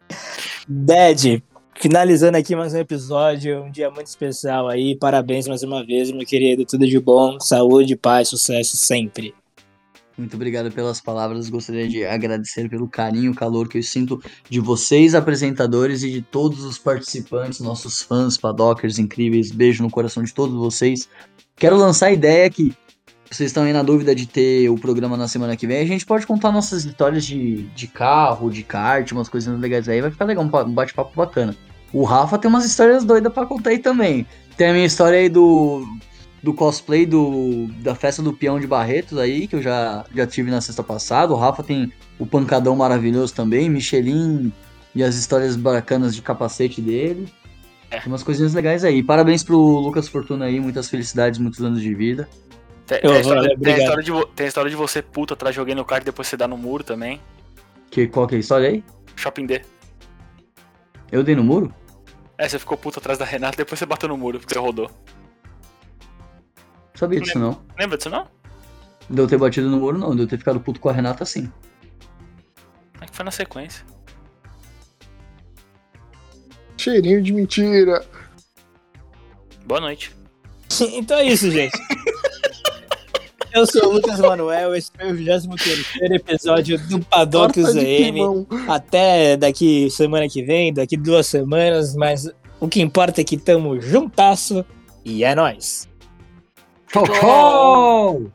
Dad, finalizando aqui mais um episódio, um dia muito especial aí. Parabéns mais uma vez, meu querido. Tudo de bom, saúde, paz, sucesso sempre. Muito obrigado pelas palavras. Gostaria de agradecer pelo carinho, calor que eu sinto de vocês, apresentadores, e de todos os participantes, nossos fãs, padockers incríveis. Beijo no coração de todos vocês. Quero lançar a ideia que vocês estão aí na dúvida de ter o programa na semana que vem. A gente pode contar nossas histórias de, de carro, de kart, umas coisinhas legais aí. Vai ficar legal, um pa- bate-papo bacana. O Rafa tem umas histórias doidas pra contar aí também. Tem a minha história aí do, do cosplay do, da festa do peão de Barretos aí, que eu já, já tive na sexta passada. O Rafa tem o pancadão maravilhoso também, Michelin e as histórias bacanas de capacete dele. É. Tem umas coisinhas legais aí. Parabéns pro Lucas Fortuna aí, muitas felicidades, muitos anos de vida. Tem, tem a história, tem, a história de, tem a história de você puta atrás alguém no kart e depois você dá no muro também. Que, qual que é a história aí? Shopping D. Eu dei no muro? É, você ficou puto atrás da Renata e depois você bateu no muro porque você rodou. Sabia disso não. Lembra disso não? De eu ter batido no muro, não. De eu ter ficado puto com a Renata, sim. É que foi na sequência. Cheirinho de mentira. Boa noite. então é isso, gente. Eu sou o Lucas Manuel, esse foi o 23 episódio do Paddock climão. Até daqui semana que vem, daqui duas semanas, mas o que importa é que tamo juntasso e é nóis. Tchau, tchau!